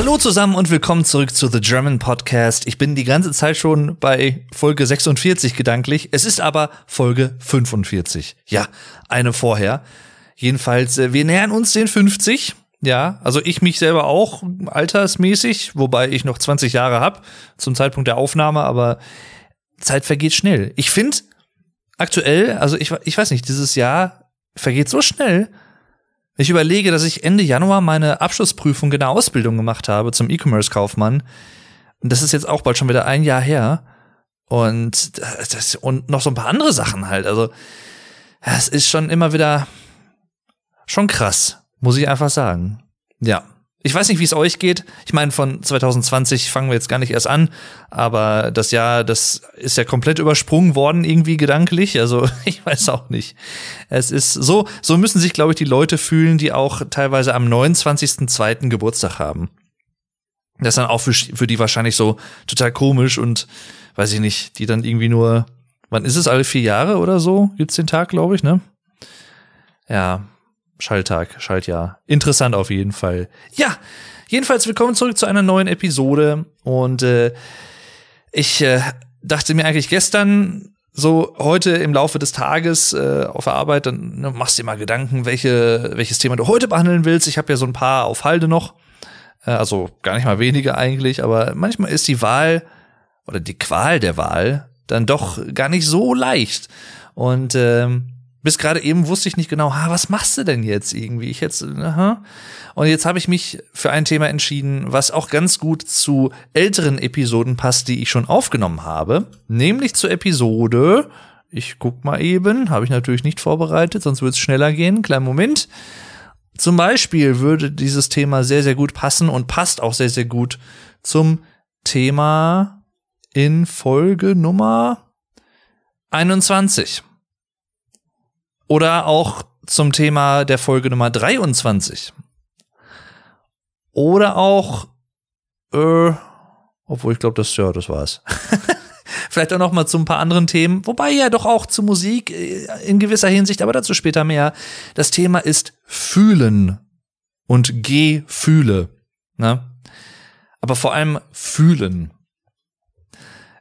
Hallo zusammen und willkommen zurück zu The German Podcast. Ich bin die ganze Zeit schon bei Folge 46 gedanklich. Es ist aber Folge 45. Ja, eine vorher. Jedenfalls, äh, wir nähern uns den 50. Ja, also ich mich selber auch altersmäßig, wobei ich noch 20 Jahre hab zum Zeitpunkt der Aufnahme, aber Zeit vergeht schnell. Ich finde aktuell, also ich, ich weiß nicht, dieses Jahr vergeht so schnell. Ich überlege, dass ich Ende Januar meine Abschlussprüfung in der Ausbildung gemacht habe zum E-Commerce-Kaufmann. Und das ist jetzt auch bald schon wieder ein Jahr her. Und, das, und noch so ein paar andere Sachen halt. Also, es ist schon immer wieder schon krass, muss ich einfach sagen. Ja. Ich weiß nicht, wie es euch geht. Ich meine, von 2020 fangen wir jetzt gar nicht erst an, aber das Jahr, das ist ja komplett übersprungen worden, irgendwie gedanklich. Also ich weiß auch nicht. Es ist so, so müssen sich, glaube ich, die Leute fühlen, die auch teilweise am 29.02. Geburtstag haben. Das ist dann auch für, für die wahrscheinlich so total komisch und weiß ich nicht, die dann irgendwie nur, wann ist es, alle vier Jahre oder so? Gibt's den Tag, glaube ich, ne? Ja, Schalltag, Schaltjahr. Interessant auf jeden Fall. Ja, jedenfalls willkommen zurück zu einer neuen Episode. Und äh, ich äh, dachte mir eigentlich gestern, so heute im Laufe des Tages äh, auf der Arbeit, dann ne, machst du dir mal Gedanken, welche, welches Thema du heute behandeln willst. Ich habe ja so ein paar auf Halde noch. Äh, also gar nicht mal wenige eigentlich, aber manchmal ist die Wahl oder die Qual der Wahl dann doch gar nicht so leicht. Und ähm, bis gerade eben wusste ich nicht genau, ha, was machst du denn jetzt irgendwie? Ich jetzt, aha. Und jetzt habe ich mich für ein Thema entschieden, was auch ganz gut zu älteren Episoden passt, die ich schon aufgenommen habe, nämlich zur Episode. Ich guck mal eben, habe ich natürlich nicht vorbereitet, sonst würde es schneller gehen. Kleinen Moment. Zum Beispiel würde dieses Thema sehr, sehr gut passen und passt auch sehr, sehr gut zum Thema in Folge Nummer 21. Oder auch zum Thema der Folge Nummer 23. Oder auch, äh, obwohl ich glaube, das, ja, das war's. Vielleicht auch noch mal zu ein paar anderen Themen, wobei ja doch auch zu Musik äh, in gewisser Hinsicht, aber dazu später mehr. Das Thema ist Fühlen und Gefühle. Ne? Aber vor allem Fühlen.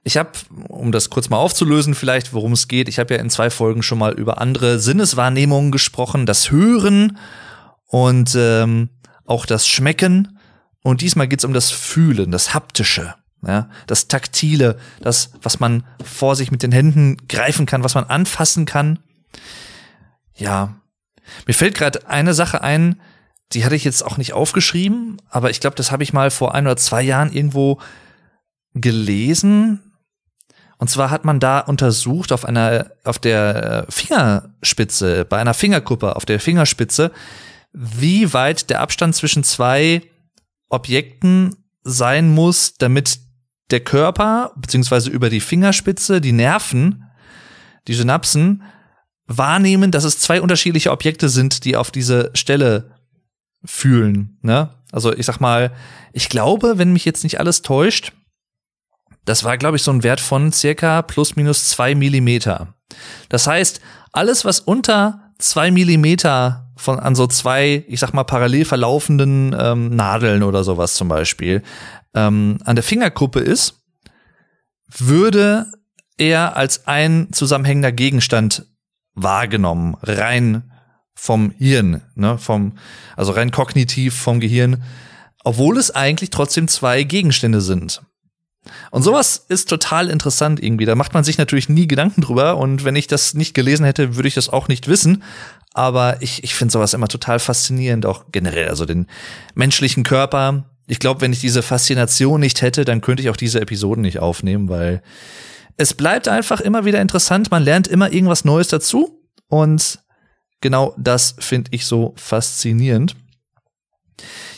Ich habe, um das kurz mal aufzulösen, vielleicht, worum es geht, ich habe ja in zwei Folgen schon mal über andere Sinneswahrnehmungen gesprochen, das Hören und ähm, auch das Schmecken. Und diesmal geht's um das Fühlen, das Haptische, ja, das Taktile, das, was man vor sich mit den Händen greifen kann, was man anfassen kann. Ja, mir fällt gerade eine Sache ein, die hatte ich jetzt auch nicht aufgeschrieben, aber ich glaube, das habe ich mal vor ein oder zwei Jahren irgendwo gelesen. Und zwar hat man da untersucht auf einer, auf der Fingerspitze, bei einer Fingerkuppe auf der Fingerspitze, wie weit der Abstand zwischen zwei Objekten sein muss, damit der Körper, beziehungsweise über die Fingerspitze, die Nerven, die Synapsen, wahrnehmen, dass es zwei unterschiedliche Objekte sind, die auf diese Stelle fühlen. Ne? Also ich sag mal, ich glaube, wenn mich jetzt nicht alles täuscht, das war, glaube ich, so ein Wert von circa plus minus zwei Millimeter. Das heißt, alles, was unter zwei Millimeter von an so zwei, ich sag mal, parallel verlaufenden ähm, Nadeln oder sowas zum Beispiel ähm, an der Fingerkuppe ist, würde er als ein zusammenhängender Gegenstand wahrgenommen, rein vom Hirn, ne, vom, also rein kognitiv vom Gehirn, obwohl es eigentlich trotzdem zwei Gegenstände sind. Und sowas ist total interessant irgendwie. Da macht man sich natürlich nie Gedanken drüber. Und wenn ich das nicht gelesen hätte, würde ich das auch nicht wissen. Aber ich, ich finde sowas immer total faszinierend, auch generell, also den menschlichen Körper. Ich glaube, wenn ich diese Faszination nicht hätte, dann könnte ich auch diese Episoden nicht aufnehmen, weil es bleibt einfach immer wieder interessant. Man lernt immer irgendwas Neues dazu. Und genau das finde ich so faszinierend.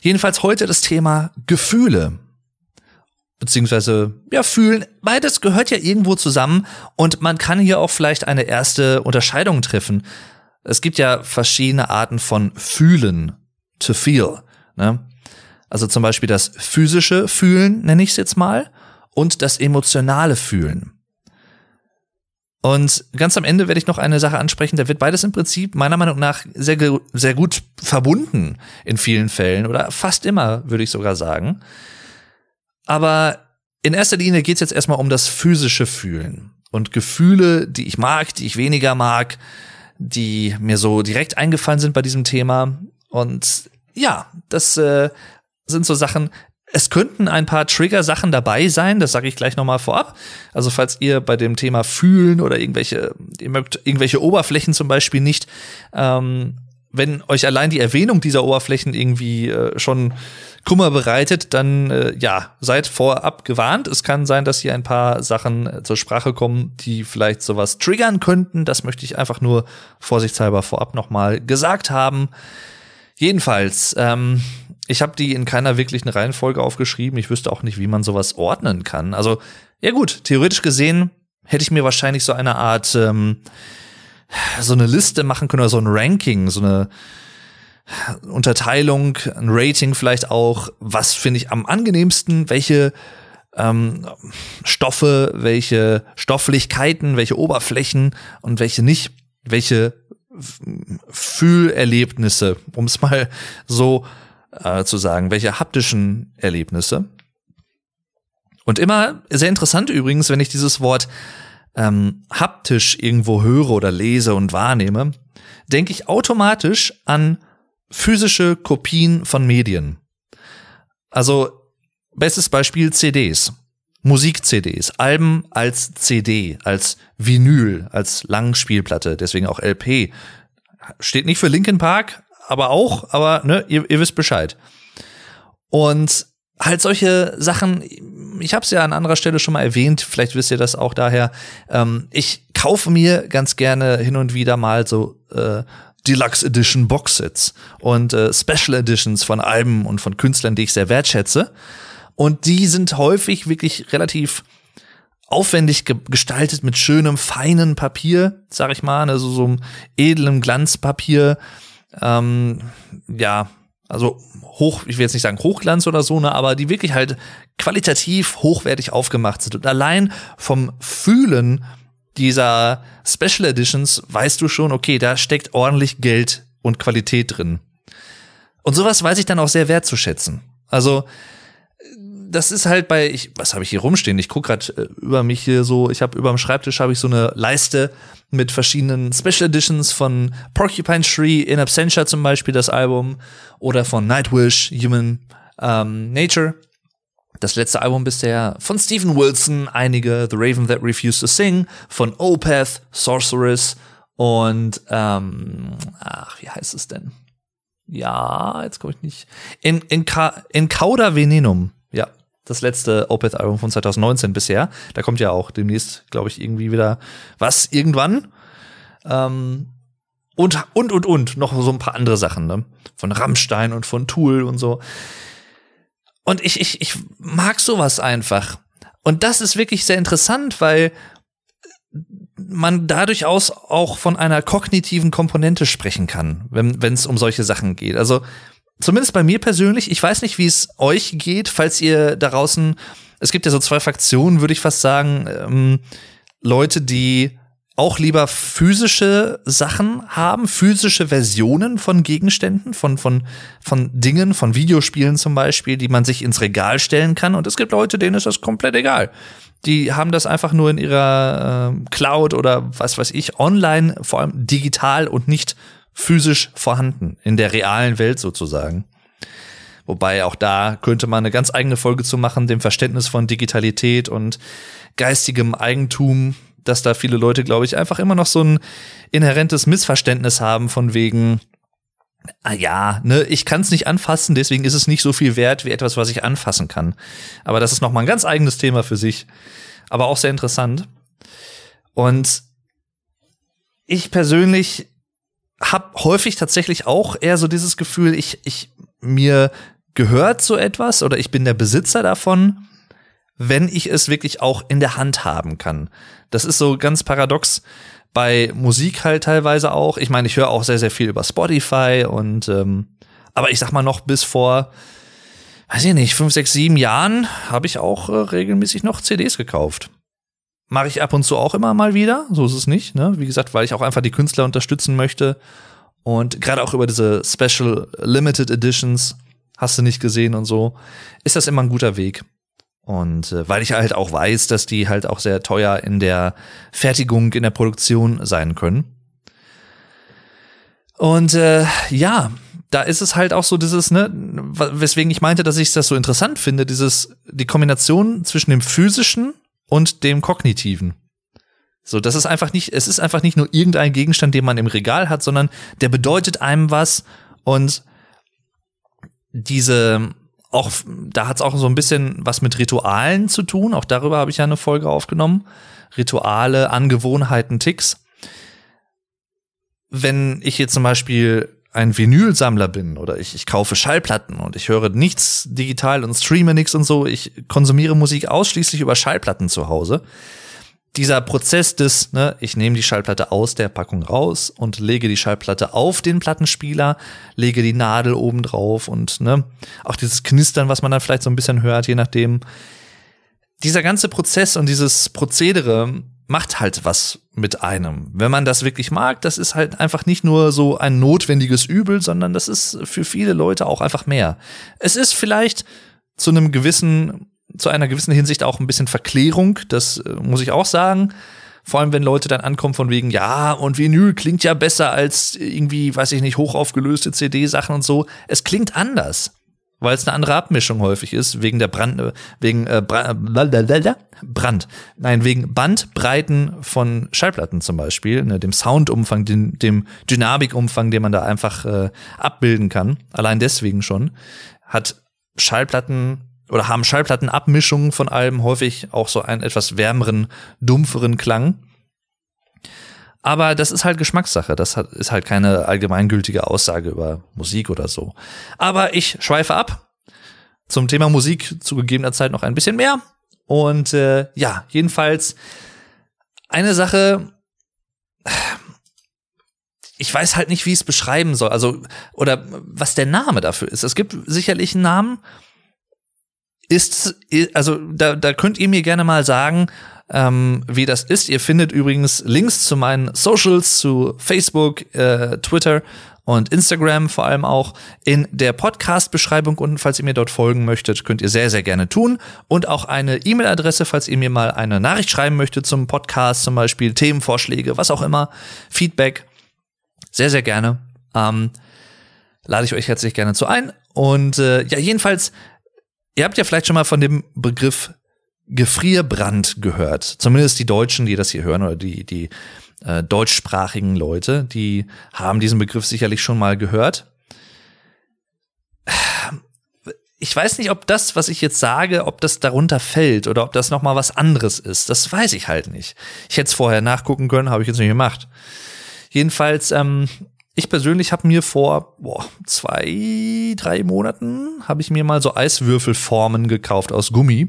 Jedenfalls heute das Thema Gefühle beziehungsweise ja fühlen. Beides gehört ja irgendwo zusammen und man kann hier auch vielleicht eine erste Unterscheidung treffen. Es gibt ja verschiedene Arten von fühlen, to feel. Ne? Also zum Beispiel das physische Fühlen nenne ich es jetzt mal und das emotionale Fühlen. Und ganz am Ende werde ich noch eine Sache ansprechen, da wird beides im Prinzip meiner Meinung nach sehr, sehr gut verbunden in vielen Fällen oder fast immer, würde ich sogar sagen. Aber in erster Linie geht es jetzt erstmal um das physische Fühlen und Gefühle, die ich mag, die ich weniger mag, die mir so direkt eingefallen sind bei diesem Thema. Und ja, das äh, sind so Sachen, es könnten ein paar Trigger-Sachen dabei sein, das sage ich gleich nochmal vorab. Also falls ihr bei dem Thema fühlen oder irgendwelche, ihr mögt irgendwelche Oberflächen zum Beispiel nicht, ähm, wenn euch allein die Erwähnung dieser Oberflächen irgendwie äh, schon Kummer bereitet, dann äh, ja, seid vorab gewarnt. Es kann sein, dass hier ein paar Sachen äh, zur Sprache kommen, die vielleicht sowas triggern könnten. Das möchte ich einfach nur vorsichtshalber vorab nochmal gesagt haben. Jedenfalls, ähm, ich habe die in keiner wirklichen Reihenfolge aufgeschrieben. Ich wüsste auch nicht, wie man sowas ordnen kann. Also, ja gut, theoretisch gesehen hätte ich mir wahrscheinlich so eine Art, ähm, so eine Liste machen können oder so ein Ranking, so eine Unterteilung, ein Rating vielleicht auch. Was finde ich am angenehmsten? Welche ähm, Stoffe, welche Stofflichkeiten, welche Oberflächen und welche nicht? Welche Fühlerlebnisse, um es mal so äh, zu sagen, welche haptischen Erlebnisse. Und immer sehr interessant übrigens, wenn ich dieses Wort ähm, haptisch irgendwo höre oder lese und wahrnehme, denke ich automatisch an physische Kopien von Medien. Also bestes Beispiel CDs. Musik-CDs, Alben als CD, als Vinyl, als Langspielplatte, deswegen auch LP. Steht nicht für Linkin Park, aber auch, aber ne, ihr, ihr wisst Bescheid. Und halt solche Sachen, ich habe es ja an anderer Stelle schon mal erwähnt, vielleicht wisst ihr das auch daher, ähm, ich kaufe mir ganz gerne hin und wieder mal so äh, Deluxe Edition Boxsets und äh, Special Editions von Alben und von Künstlern, die ich sehr wertschätze. Und die sind häufig wirklich relativ aufwendig ge gestaltet mit schönem, feinen Papier, sag ich mal, also so einem edlem Glanzpapier ähm, ja, also hoch, ich will jetzt nicht sagen Hochglanz oder so, ne, aber die wirklich halt qualitativ hochwertig aufgemacht sind. Und allein vom Fühlen dieser Special Editions weißt du schon, okay, da steckt ordentlich Geld und Qualität drin. Und sowas weiß ich dann auch sehr wertzuschätzen. Also das ist halt bei, ich, was habe ich hier rumstehen? Ich guck gerade äh, über mich hier so, ich habe über dem Schreibtisch habe ich so eine Leiste mit verschiedenen Special Editions von Porcupine Tree, In Absentia zum Beispiel das Album oder von Nightwish, Human ähm, Nature. Das letzte Album bisher von Stephen Wilson, einige The Raven That Refused to Sing, von Opeth, Sorceress und ähm, ach, wie heißt es denn? Ja, jetzt komme ich nicht. In, in, in Cauda Venenum. Das letzte Opeth-Album von 2019 bisher. Da kommt ja auch demnächst, glaube ich, irgendwie wieder was irgendwann. Ähm, und, und, und, und, noch so ein paar andere Sachen, ne? Von Rammstein und von Tool und so. Und ich, ich, ich mag sowas einfach. Und das ist wirklich sehr interessant, weil man dadurch aus auch von einer kognitiven Komponente sprechen kann, wenn es um solche Sachen geht. Also zumindest bei mir persönlich, ich weiß nicht, wie es euch geht, falls ihr da draußen, es gibt ja so zwei Fraktionen, würde ich fast sagen, ähm, Leute, die auch lieber physische Sachen haben, physische Versionen von Gegenständen, von, von, von Dingen, von Videospielen zum Beispiel, die man sich ins Regal stellen kann. Und es gibt Leute, denen ist das komplett egal. Die haben das einfach nur in ihrer äh, Cloud oder was weiß ich, online, vor allem digital und nicht physisch vorhanden, in der realen Welt sozusagen. Wobei auch da könnte man eine ganz eigene Folge zu machen, dem Verständnis von Digitalität und geistigem Eigentum, dass da viele Leute, glaube ich, einfach immer noch so ein inhärentes Missverständnis haben von wegen, ah ja, ne, ich kann es nicht anfassen, deswegen ist es nicht so viel wert wie etwas, was ich anfassen kann. Aber das ist noch mal ein ganz eigenes Thema für sich, aber auch sehr interessant. Und ich persönlich habe häufig tatsächlich auch eher so dieses Gefühl, ich, ich mir gehört so etwas oder ich bin der Besitzer davon, wenn ich es wirklich auch in der Hand haben kann. Das ist so ganz paradox bei Musik halt teilweise auch. Ich meine, ich höre auch sehr, sehr viel über Spotify und ähm, aber ich sag mal noch bis vor, weiß ich nicht, fünf, sechs, sieben Jahren habe ich auch äh, regelmäßig noch CDs gekauft. Mache ich ab und zu auch immer mal wieder. So ist es nicht. Ne? Wie gesagt, weil ich auch einfach die Künstler unterstützen möchte. Und gerade auch über diese Special Limited Editions, hast du nicht gesehen und so, ist das immer ein guter Weg. Und äh, weil ich halt auch weiß, dass die halt auch sehr teuer in der Fertigung, in der Produktion sein können. Und äh, ja, da ist es halt auch so dieses, ne, weswegen ich meinte, dass ich das so interessant finde, dieses, die Kombination zwischen dem physischen und dem kognitiven. So, das ist einfach nicht, es ist einfach nicht nur irgendein Gegenstand, den man im Regal hat, sondern der bedeutet einem was und diese, auch, da hat es auch so ein bisschen was mit Ritualen zu tun. Auch darüber habe ich ja eine Folge aufgenommen. Rituale, Angewohnheiten, Ticks. Wenn ich jetzt zum Beispiel ein Vinylsammler bin oder ich, ich kaufe Schallplatten und ich höre nichts digital und streame nichts und so, ich konsumiere Musik ausschließlich über Schallplatten zu Hause, dieser Prozess des, ne, ich nehme die Schallplatte aus der Packung raus und lege die Schallplatte auf den Plattenspieler, lege die Nadel oben drauf und ne, auch dieses Knistern, was man dann vielleicht so ein bisschen hört, je nachdem. Dieser ganze Prozess und dieses Prozedere macht halt was mit einem. Wenn man das wirklich mag, das ist halt einfach nicht nur so ein notwendiges Übel, sondern das ist für viele Leute auch einfach mehr. Es ist vielleicht zu einem gewissen zu einer gewissen Hinsicht auch ein bisschen Verklärung, das äh, muss ich auch sagen. Vor allem, wenn Leute dann ankommen von wegen, ja, und Vinyl klingt ja besser als irgendwie, weiß ich nicht, hochaufgelöste CD-Sachen und so. Es klingt anders, weil es eine andere Abmischung häufig ist, wegen der Brand, äh, wegen äh, Brand, nein, wegen Bandbreiten von Schallplatten zum Beispiel, ne, dem Soundumfang, dem, dem Dynamikumfang, den man da einfach äh, abbilden kann. Allein deswegen schon hat Schallplatten oder haben Schallplattenabmischungen von Alben häufig auch so einen etwas wärmeren, dumpferen Klang. Aber das ist halt Geschmackssache. Das ist halt keine allgemeingültige Aussage über Musik oder so. Aber ich schweife ab. Zum Thema Musik zu gegebener Zeit noch ein bisschen mehr. Und äh, ja, jedenfalls eine Sache. Ich weiß halt nicht, wie ich es beschreiben soll. Also, oder was der Name dafür ist. Es gibt sicherlich einen Namen ist, also da, da könnt ihr mir gerne mal sagen, ähm, wie das ist. Ihr findet übrigens Links zu meinen Socials, zu Facebook, äh, Twitter und Instagram vor allem auch in der Podcast-Beschreibung unten. Falls ihr mir dort folgen möchtet, könnt ihr sehr, sehr gerne tun. Und auch eine E-Mail-Adresse, falls ihr mir mal eine Nachricht schreiben möchtet zum Podcast, zum Beispiel Themenvorschläge, was auch immer, Feedback. Sehr, sehr gerne. Ähm, lade ich euch herzlich gerne zu ein. Und äh, ja, jedenfalls Ihr habt ja vielleicht schon mal von dem Begriff Gefrierbrand gehört. Zumindest die Deutschen, die das hier hören oder die, die äh, deutschsprachigen Leute, die haben diesen Begriff sicherlich schon mal gehört. Ich weiß nicht, ob das, was ich jetzt sage, ob das darunter fällt oder ob das noch mal was anderes ist. Das weiß ich halt nicht. Ich hätte es vorher nachgucken können, habe ich jetzt nicht gemacht. Jedenfalls ähm, ich persönlich habe mir vor boah, zwei, drei Monaten habe ich mir mal so Eiswürfelformen gekauft aus Gummi.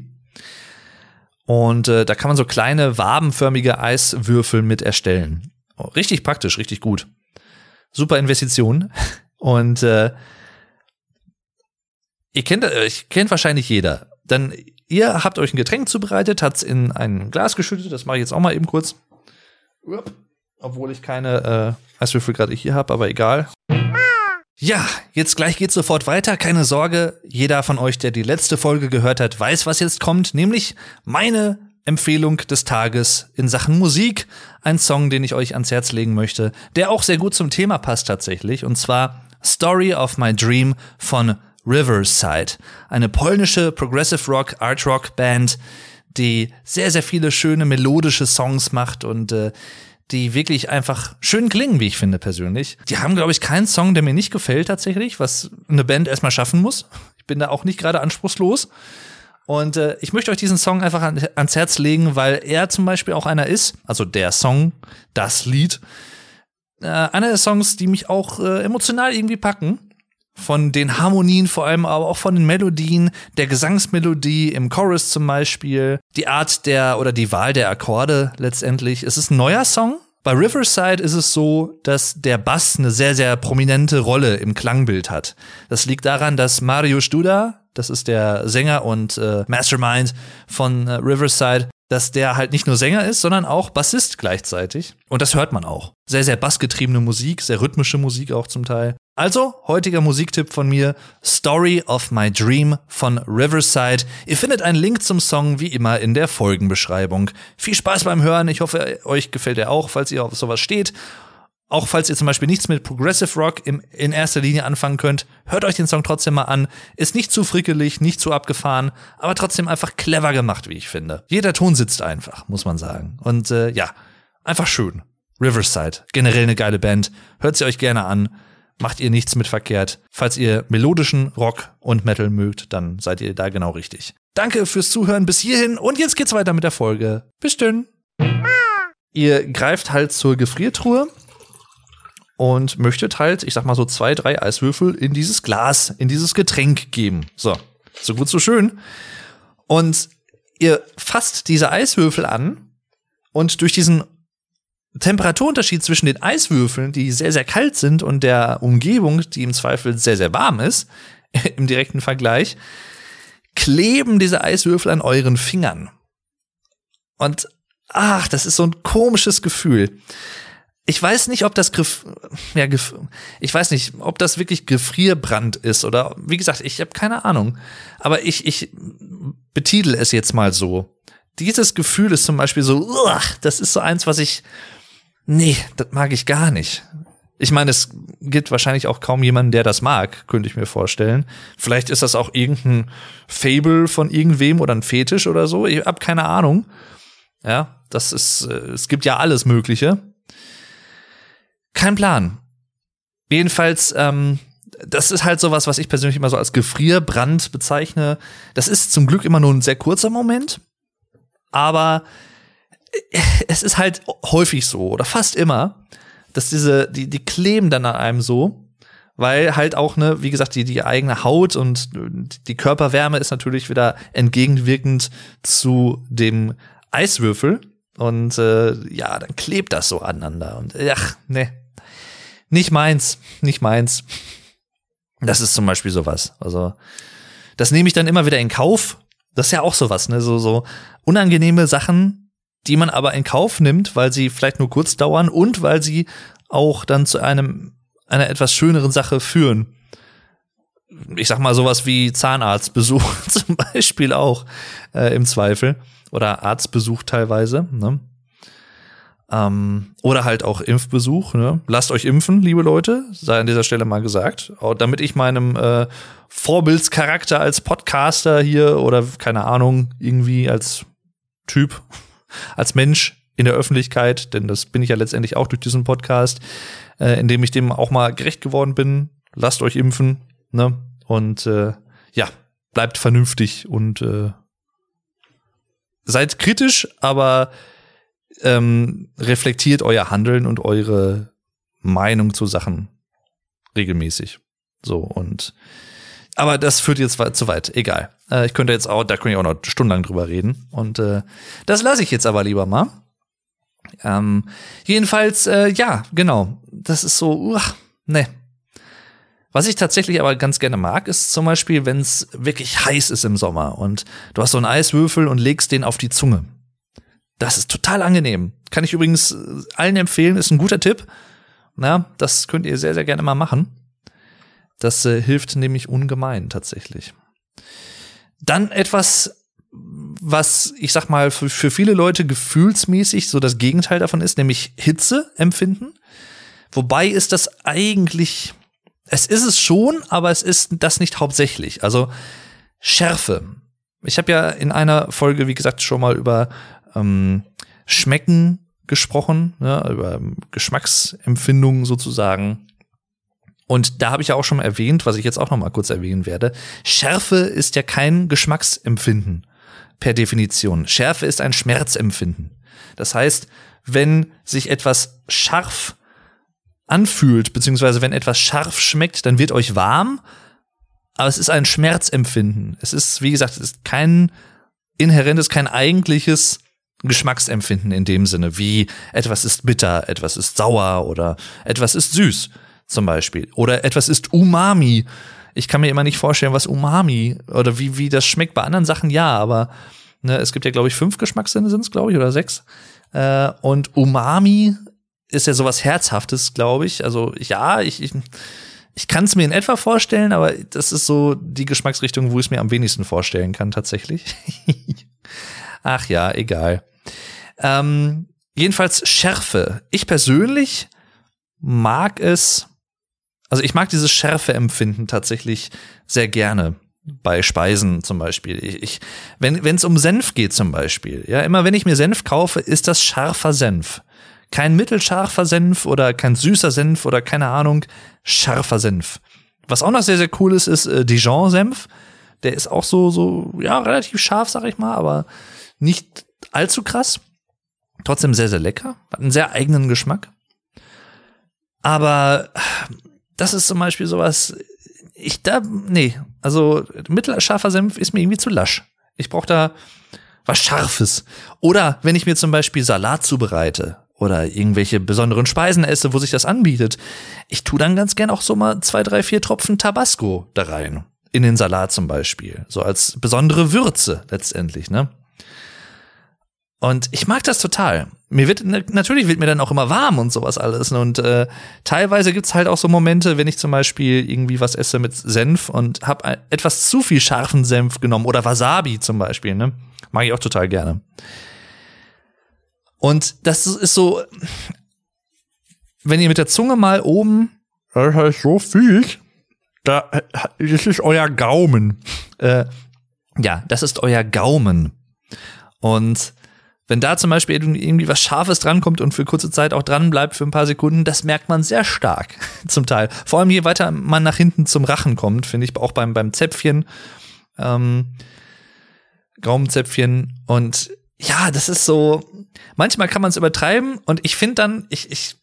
Und äh, da kann man so kleine wabenförmige Eiswürfel mit erstellen. Oh, richtig praktisch, richtig gut. Super Investition. Und äh, ihr kennt, äh, ich kennt wahrscheinlich jeder. Dann ihr habt euch ein Getränk zubereitet, hat's in ein Glas geschüttet. Das mache ich jetzt auch mal eben kurz. Obwohl ich keine äh, Eiswürfel gerade hier habe, aber egal. Ja, jetzt gleich geht's sofort weiter. Keine Sorge, jeder von euch, der die letzte Folge gehört hat, weiß, was jetzt kommt, nämlich meine Empfehlung des Tages in Sachen Musik. Ein Song, den ich euch ans Herz legen möchte, der auch sehr gut zum Thema passt tatsächlich, und zwar Story of My Dream von Riverside. Eine polnische Progressive Rock, Art Rock Band, die sehr, sehr viele schöne melodische Songs macht und äh, die wirklich einfach schön klingen, wie ich finde persönlich. Die haben, glaube ich, keinen Song, der mir nicht gefällt tatsächlich, was eine Band erstmal schaffen muss. Ich bin da auch nicht gerade anspruchslos. Und äh, ich möchte euch diesen Song einfach an, ans Herz legen, weil er zum Beispiel auch einer ist, also der Song, das Lied, äh, einer der Songs, die mich auch äh, emotional irgendwie packen von den Harmonien vor allem, aber auch von den Melodien, der Gesangsmelodie im Chorus zum Beispiel, die Art der oder die Wahl der Akkorde letztendlich. Es ist ein neuer Song. Bei Riverside ist es so, dass der Bass eine sehr, sehr prominente Rolle im Klangbild hat. Das liegt daran, dass Mario Studa, das ist der Sänger und äh, Mastermind von äh, Riverside, dass der halt nicht nur Sänger ist, sondern auch Bassist gleichzeitig. Und das hört man auch. Sehr, sehr bassgetriebene Musik, sehr rhythmische Musik auch zum Teil. Also, heutiger Musiktipp von mir, Story of My Dream von Riverside. Ihr findet einen Link zum Song wie immer in der Folgenbeschreibung. Viel Spaß beim Hören, ich hoffe, euch gefällt er auch, falls ihr auf sowas steht. Auch falls ihr zum Beispiel nichts mit Progressive Rock im, in erster Linie anfangen könnt, hört euch den Song trotzdem mal an. Ist nicht zu frickelig, nicht zu abgefahren, aber trotzdem einfach clever gemacht, wie ich finde. Jeder Ton sitzt einfach, muss man sagen. Und äh, ja, einfach schön. Riverside, generell eine geile Band. Hört sie euch gerne an macht ihr nichts mit verkehrt. Falls ihr melodischen Rock und Metal mögt, dann seid ihr da genau richtig. Danke fürs Zuhören bis hierhin und jetzt geht's weiter mit der Folge. Bis denn. Ihr greift halt zur Gefriertruhe und möchtet halt, ich sag mal so zwei, drei Eiswürfel in dieses Glas, in dieses Getränk geben. So, so gut, so schön. Und ihr fasst diese Eiswürfel an und durch diesen Temperaturunterschied zwischen den Eiswürfeln, die sehr, sehr kalt sind, und der Umgebung, die im Zweifel sehr, sehr warm ist, im direkten Vergleich, kleben diese Eiswürfel an euren Fingern. Und ach, das ist so ein komisches Gefühl. Ich weiß nicht, ob das Gef ja, ich weiß nicht, ob das wirklich Gefrierbrand ist oder wie gesagt, ich habe keine Ahnung. Aber ich, ich betitel es jetzt mal so. Dieses Gefühl ist zum Beispiel so, uah, das ist so eins, was ich Nee, das mag ich gar nicht. Ich meine, es gibt wahrscheinlich auch kaum jemanden, der das mag, könnte ich mir vorstellen. Vielleicht ist das auch irgendein Fable von irgendwem oder ein Fetisch oder so. Ich hab keine Ahnung. Ja, das ist, äh, es gibt ja alles Mögliche. Kein Plan. Jedenfalls, ähm, das ist halt sowas, was ich persönlich immer so als Gefrierbrand bezeichne. Das ist zum Glück immer nur ein sehr kurzer Moment. Aber es ist halt häufig so oder fast immer, dass diese, die, die kleben dann an einem so, weil halt auch, ne, wie gesagt, die, die eigene Haut und die Körperwärme ist natürlich wieder entgegenwirkend zu dem Eiswürfel. Und äh, ja, dann klebt das so aneinander. Und ach, ne. Nicht meins, nicht meins. Das ist zum Beispiel sowas. Also, das nehme ich dann immer wieder in Kauf. Das ist ja auch sowas, ne? So, so unangenehme Sachen die man aber in Kauf nimmt, weil sie vielleicht nur kurz dauern und weil sie auch dann zu einem einer etwas schöneren Sache führen. Ich sag mal sowas wie Zahnarztbesuch zum Beispiel auch äh, im Zweifel oder Arztbesuch teilweise. Ne? Ähm, oder halt auch Impfbesuch. Ne? Lasst euch impfen, liebe Leute, sei an dieser Stelle mal gesagt, auch damit ich meinem äh, Vorbildscharakter als Podcaster hier oder keine Ahnung irgendwie als Typ als Mensch in der Öffentlichkeit, denn das bin ich ja letztendlich auch durch diesen Podcast, äh, in dem ich dem auch mal gerecht geworden bin. Lasst euch impfen, ne? Und äh, ja, bleibt vernünftig und äh, seid kritisch, aber ähm, reflektiert euer Handeln und eure Meinung zu Sachen regelmäßig. So und aber das führt jetzt zu weit. Egal. Äh, ich könnte jetzt auch, da könnte ich auch noch stundenlang drüber reden. Und äh, das lasse ich jetzt aber lieber mal. Ähm, jedenfalls, äh, ja, genau. Das ist so, uh, ne. Was ich tatsächlich aber ganz gerne mag, ist zum Beispiel, wenn es wirklich heiß ist im Sommer und du hast so einen Eiswürfel und legst den auf die Zunge. Das ist total angenehm. Kann ich übrigens äh, allen empfehlen, ist ein guter Tipp. Na, das könnt ihr sehr, sehr gerne mal machen. Das äh, hilft nämlich ungemein tatsächlich. Dann etwas, was ich sag mal für, für viele Leute gefühlsmäßig so das Gegenteil davon ist, nämlich Hitze empfinden. Wobei ist das eigentlich, es ist es schon, aber es ist das nicht hauptsächlich. Also Schärfe. Ich habe ja in einer Folge, wie gesagt, schon mal über ähm, Schmecken gesprochen, ne, über Geschmacksempfindungen sozusagen. Und da habe ich ja auch schon mal erwähnt, was ich jetzt auch noch mal kurz erwähnen werde. Schärfe ist ja kein Geschmacksempfinden per Definition. Schärfe ist ein Schmerzempfinden. Das heißt, wenn sich etwas scharf anfühlt, beziehungsweise wenn etwas scharf schmeckt, dann wird euch warm, aber es ist ein Schmerzempfinden. Es ist, wie gesagt, es ist kein inhärentes, kein eigentliches Geschmacksempfinden in dem Sinne, wie etwas ist bitter, etwas ist sauer oder etwas ist süß zum Beispiel. Oder etwas ist Umami. Ich kann mir immer nicht vorstellen, was Umami oder wie, wie das schmeckt. Bei anderen Sachen ja, aber Ne, es gibt ja, glaube ich, fünf Geschmackssinne sind es, glaube ich, oder sechs. Äh, und Umami ist ja sowas Herzhaftes, glaube ich. Also ja, ich, ich, ich kann es mir in etwa vorstellen, aber das ist so die Geschmacksrichtung, wo ich es mir am wenigsten vorstellen kann, tatsächlich. Ach ja, egal. Ähm, jedenfalls Schärfe. Ich persönlich mag es, also ich mag dieses Schärfeempfinden tatsächlich sehr gerne bei Speisen zum Beispiel. Ich, ich wenn es um Senf geht zum Beispiel, ja, immer wenn ich mir Senf kaufe, ist das scharfer Senf. Kein mittelscharfer Senf oder kein süßer Senf oder keine Ahnung, scharfer Senf. Was auch noch sehr, sehr cool ist, ist äh, Dijon-Senf. Der ist auch so, so, ja, relativ scharf, sag ich mal, aber nicht allzu krass. Trotzdem sehr, sehr lecker. Hat einen sehr eigenen Geschmack. Aber das ist zum Beispiel sowas, ich da, nee, also mittelscharfer Senf ist mir irgendwie zu lasch. Ich brauche da was Scharfes. Oder wenn ich mir zum Beispiel Salat zubereite oder irgendwelche besonderen Speisen esse, wo sich das anbietet, ich tue dann ganz gern auch so mal zwei, drei, vier Tropfen Tabasco da rein. In den Salat zum Beispiel. So als besondere Würze letztendlich, ne? Und ich mag das total. Mir wird natürlich wird mir dann auch immer warm und sowas alles. Und äh, teilweise gibt's halt auch so Momente, wenn ich zum Beispiel irgendwie was esse mit Senf und habe etwas zu viel scharfen Senf genommen oder Wasabi zum Beispiel. Ne? Mag ich auch total gerne. Und das ist so, wenn ihr mit der Zunge mal oben, das heißt so viel, da, das ist euer Gaumen. Äh, ja, das ist euer Gaumen. Und wenn da zum Beispiel irgendwie was Scharfes drankommt und für kurze Zeit auch dran bleibt für ein paar Sekunden, das merkt man sehr stark zum Teil. Vor allem je weiter man nach hinten zum Rachen kommt, finde ich auch beim, beim Zäpfchen, ähm, Gaumenzäpfchen. Und ja, das ist so, manchmal kann man es übertreiben und ich finde dann, ich, ich,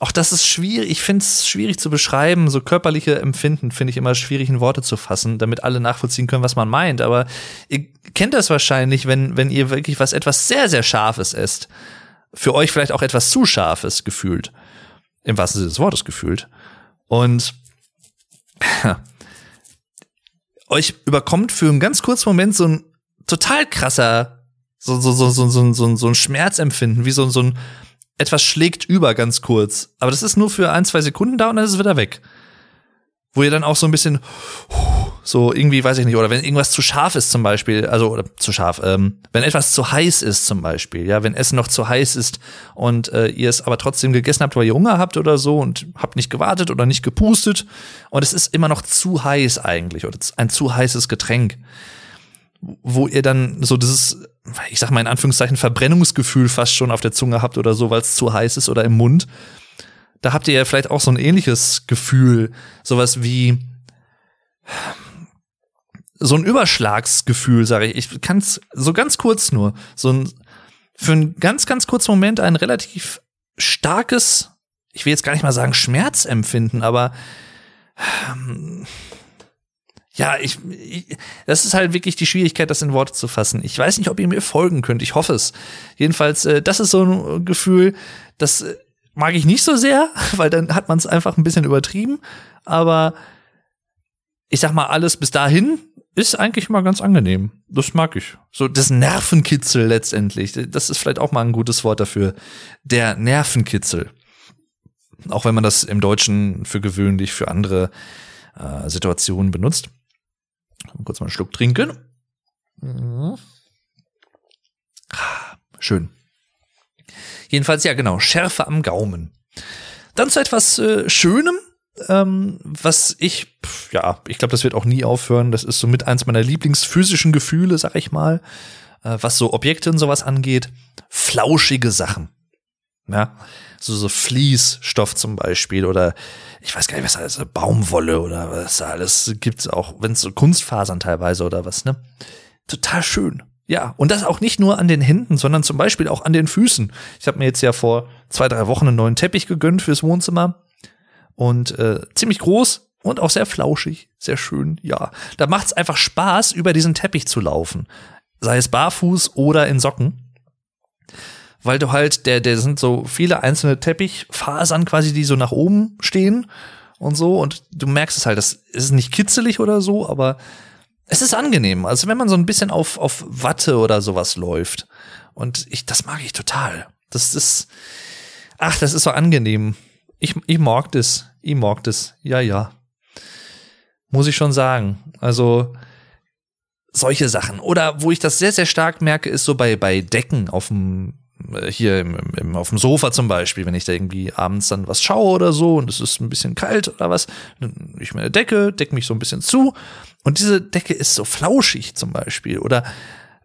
auch das ist schwierig, ich finde es schwierig zu beschreiben. So körperliche Empfinden finde ich immer schwierig in Worte zu fassen, damit alle nachvollziehen können, was man meint. Aber ihr kennt das wahrscheinlich, wenn, wenn ihr wirklich was etwas sehr, sehr Scharfes esst. Für euch vielleicht auch etwas zu Scharfes gefühlt. Im wahrsten Sinne des Wortes gefühlt. Und euch überkommt für einen ganz kurzen Moment so ein total krasser, so, so, so, so, so, so, so ein Schmerzempfinden, wie so, so ein etwas schlägt über ganz kurz. Aber das ist nur für ein, zwei Sekunden da und dann ist es wieder weg. Wo ihr dann auch so ein bisschen so irgendwie, weiß ich nicht, oder wenn irgendwas zu scharf ist zum Beispiel, also oder zu scharf, ähm, wenn etwas zu heiß ist zum Beispiel, ja, wenn Essen noch zu heiß ist und äh, ihr es aber trotzdem gegessen habt, weil ihr Hunger habt oder so und habt nicht gewartet oder nicht gepustet und es ist immer noch zu heiß eigentlich oder ein zu heißes Getränk, wo ihr dann so dieses ich sag mal in Anführungszeichen, Verbrennungsgefühl fast schon auf der Zunge habt oder so, weil es zu heiß ist oder im Mund. Da habt ihr ja vielleicht auch so ein ähnliches Gefühl, sowas wie so ein Überschlagsgefühl, sage ich. Ich kann es so ganz kurz nur, so ein für einen ganz, ganz kurzen Moment ein relativ starkes, ich will jetzt gar nicht mal sagen Schmerzempfinden, aber ja, ich, ich, das ist halt wirklich die Schwierigkeit, das in Worte zu fassen. Ich weiß nicht, ob ihr mir folgen könnt. Ich hoffe es. Jedenfalls, äh, das ist so ein Gefühl, das äh, mag ich nicht so sehr, weil dann hat man es einfach ein bisschen übertrieben. Aber ich sag mal, alles bis dahin ist eigentlich mal ganz angenehm. Das mag ich. So das Nervenkitzel letztendlich. Das ist vielleicht auch mal ein gutes Wort dafür. Der Nervenkitzel. Auch wenn man das im Deutschen für gewöhnlich für andere äh, Situationen benutzt. Kurz mal einen Schluck trinken. Mhm. Schön. Jedenfalls, ja, genau, Schärfe am Gaumen. Dann zu etwas äh, Schönem, ähm, was ich, pf, ja, ich glaube, das wird auch nie aufhören. Das ist somit eins meiner lieblingsphysischen Gefühle, sag ich mal, äh, was so Objekte und sowas angeht. Flauschige Sachen. Ja, so, so Fließstoff zum Beispiel oder ich weiß gar nicht, was alles, Baumwolle oder was da alles gibt, auch wenn es so Kunstfasern teilweise oder was, ne? Total schön. Ja, und das auch nicht nur an den Händen, sondern zum Beispiel auch an den Füßen. Ich habe mir jetzt ja vor zwei, drei Wochen einen neuen Teppich gegönnt fürs Wohnzimmer und äh, ziemlich groß und auch sehr flauschig, sehr schön. Ja, da macht's einfach Spaß, über diesen Teppich zu laufen, sei es barfuß oder in Socken weil du halt, der, der sind so viele einzelne Teppichfasern quasi, die so nach oben stehen und so. Und du merkst es halt, das ist nicht kitzelig oder so, aber es ist angenehm. Also wenn man so ein bisschen auf, auf Watte oder sowas läuft. Und ich, das mag ich total. Das ist, ach, das ist so angenehm. Ich, ich mag das. Ich mag das. Ja, ja. Muss ich schon sagen. Also, solche Sachen. Oder wo ich das sehr, sehr stark merke, ist so bei, bei Decken auf dem, hier im, im, auf dem Sofa zum Beispiel, wenn ich da irgendwie abends dann was schaue oder so und es ist ein bisschen kalt oder was, ich meine Decke, deck mich so ein bisschen zu und diese Decke ist so flauschig zum Beispiel. Oder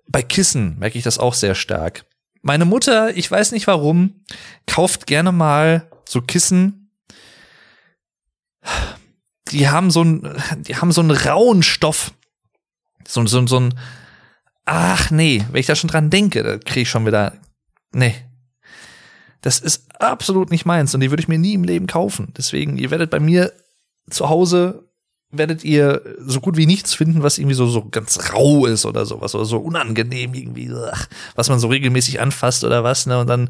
bei Kissen merke ich das auch sehr stark. Meine Mutter, ich weiß nicht warum, kauft gerne mal so Kissen. Die haben so einen, die haben so einen rauen Stoff. So, so, so ein, ach nee, wenn ich da schon dran denke, da kriege ich schon wieder, nee. Das ist absolut nicht meins und die würde ich mir nie im Leben kaufen. Deswegen, ihr werdet bei mir zu Hause werdet ihr so gut wie nichts finden, was irgendwie so, so ganz rau ist oder sowas oder so unangenehm irgendwie, ach, was man so regelmäßig anfasst oder was, ne? Und dann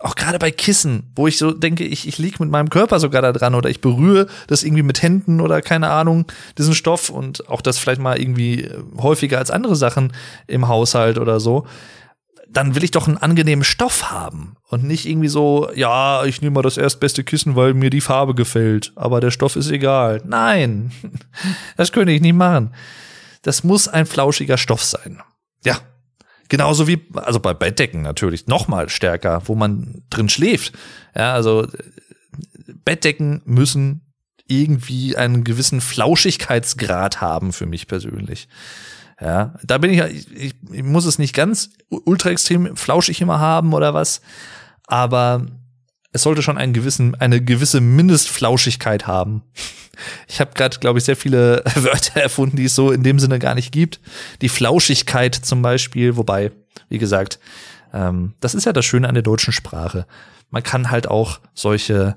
auch gerade bei Kissen, wo ich so denke, ich, ich lieg mit meinem Körper sogar da dran oder ich berühre das irgendwie mit Händen oder keine Ahnung, diesen Stoff und auch das vielleicht mal irgendwie häufiger als andere Sachen im Haushalt oder so dann will ich doch einen angenehmen Stoff haben und nicht irgendwie so, ja, ich nehme mal das erstbeste Kissen, weil mir die Farbe gefällt, aber der Stoff ist egal. Nein, das könnte ich nicht machen. Das muss ein flauschiger Stoff sein. Ja, genauso wie, also bei Bettdecken natürlich noch mal stärker, wo man drin schläft. Ja, also Bettdecken müssen irgendwie einen gewissen Flauschigkeitsgrad haben für mich persönlich. Ja, da bin ich, ich, ich muss es nicht ganz ultra extrem flauschig immer haben oder was, aber es sollte schon einen gewissen, eine gewisse Mindestflauschigkeit haben. Ich habe gerade, glaube ich, sehr viele Wörter erfunden, die es so in dem Sinne gar nicht gibt. Die Flauschigkeit zum Beispiel, wobei, wie gesagt, ähm, das ist ja das Schöne an der deutschen Sprache. Man kann halt auch solche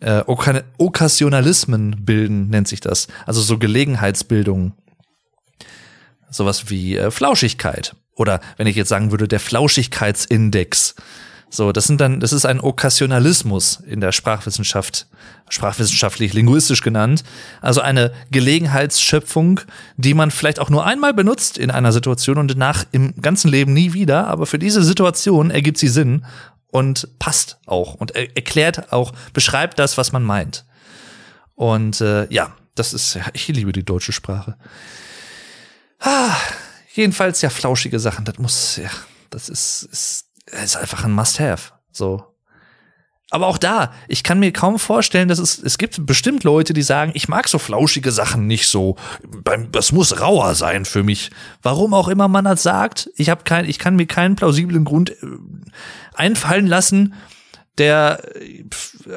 äh, Okkasionalismen bilden, nennt sich das. Also so Gelegenheitsbildungen sowas wie äh, Flauschigkeit. Oder wenn ich jetzt sagen würde, der Flauschigkeitsindex. So, das sind dann, das ist ein Okkasionalismus in der Sprachwissenschaft, sprachwissenschaftlich linguistisch genannt. Also eine Gelegenheitsschöpfung, die man vielleicht auch nur einmal benutzt in einer Situation und danach im ganzen Leben nie wieder. Aber für diese Situation ergibt sie Sinn und passt auch und er erklärt auch, beschreibt das, was man meint. Und äh, ja, das ist, ich liebe die deutsche Sprache. Ah, jedenfalls ja flauschige Sachen, das muss, ja, das ist, ist, ist einfach ein Must-Have. So. Aber auch da, ich kann mir kaum vorstellen, dass es, es gibt bestimmt Leute, die sagen, ich mag so flauschige Sachen nicht so. Das muss rauer sein für mich. Warum auch immer man das sagt, ich habe kein, ich kann mir keinen plausiblen Grund äh, einfallen lassen, der,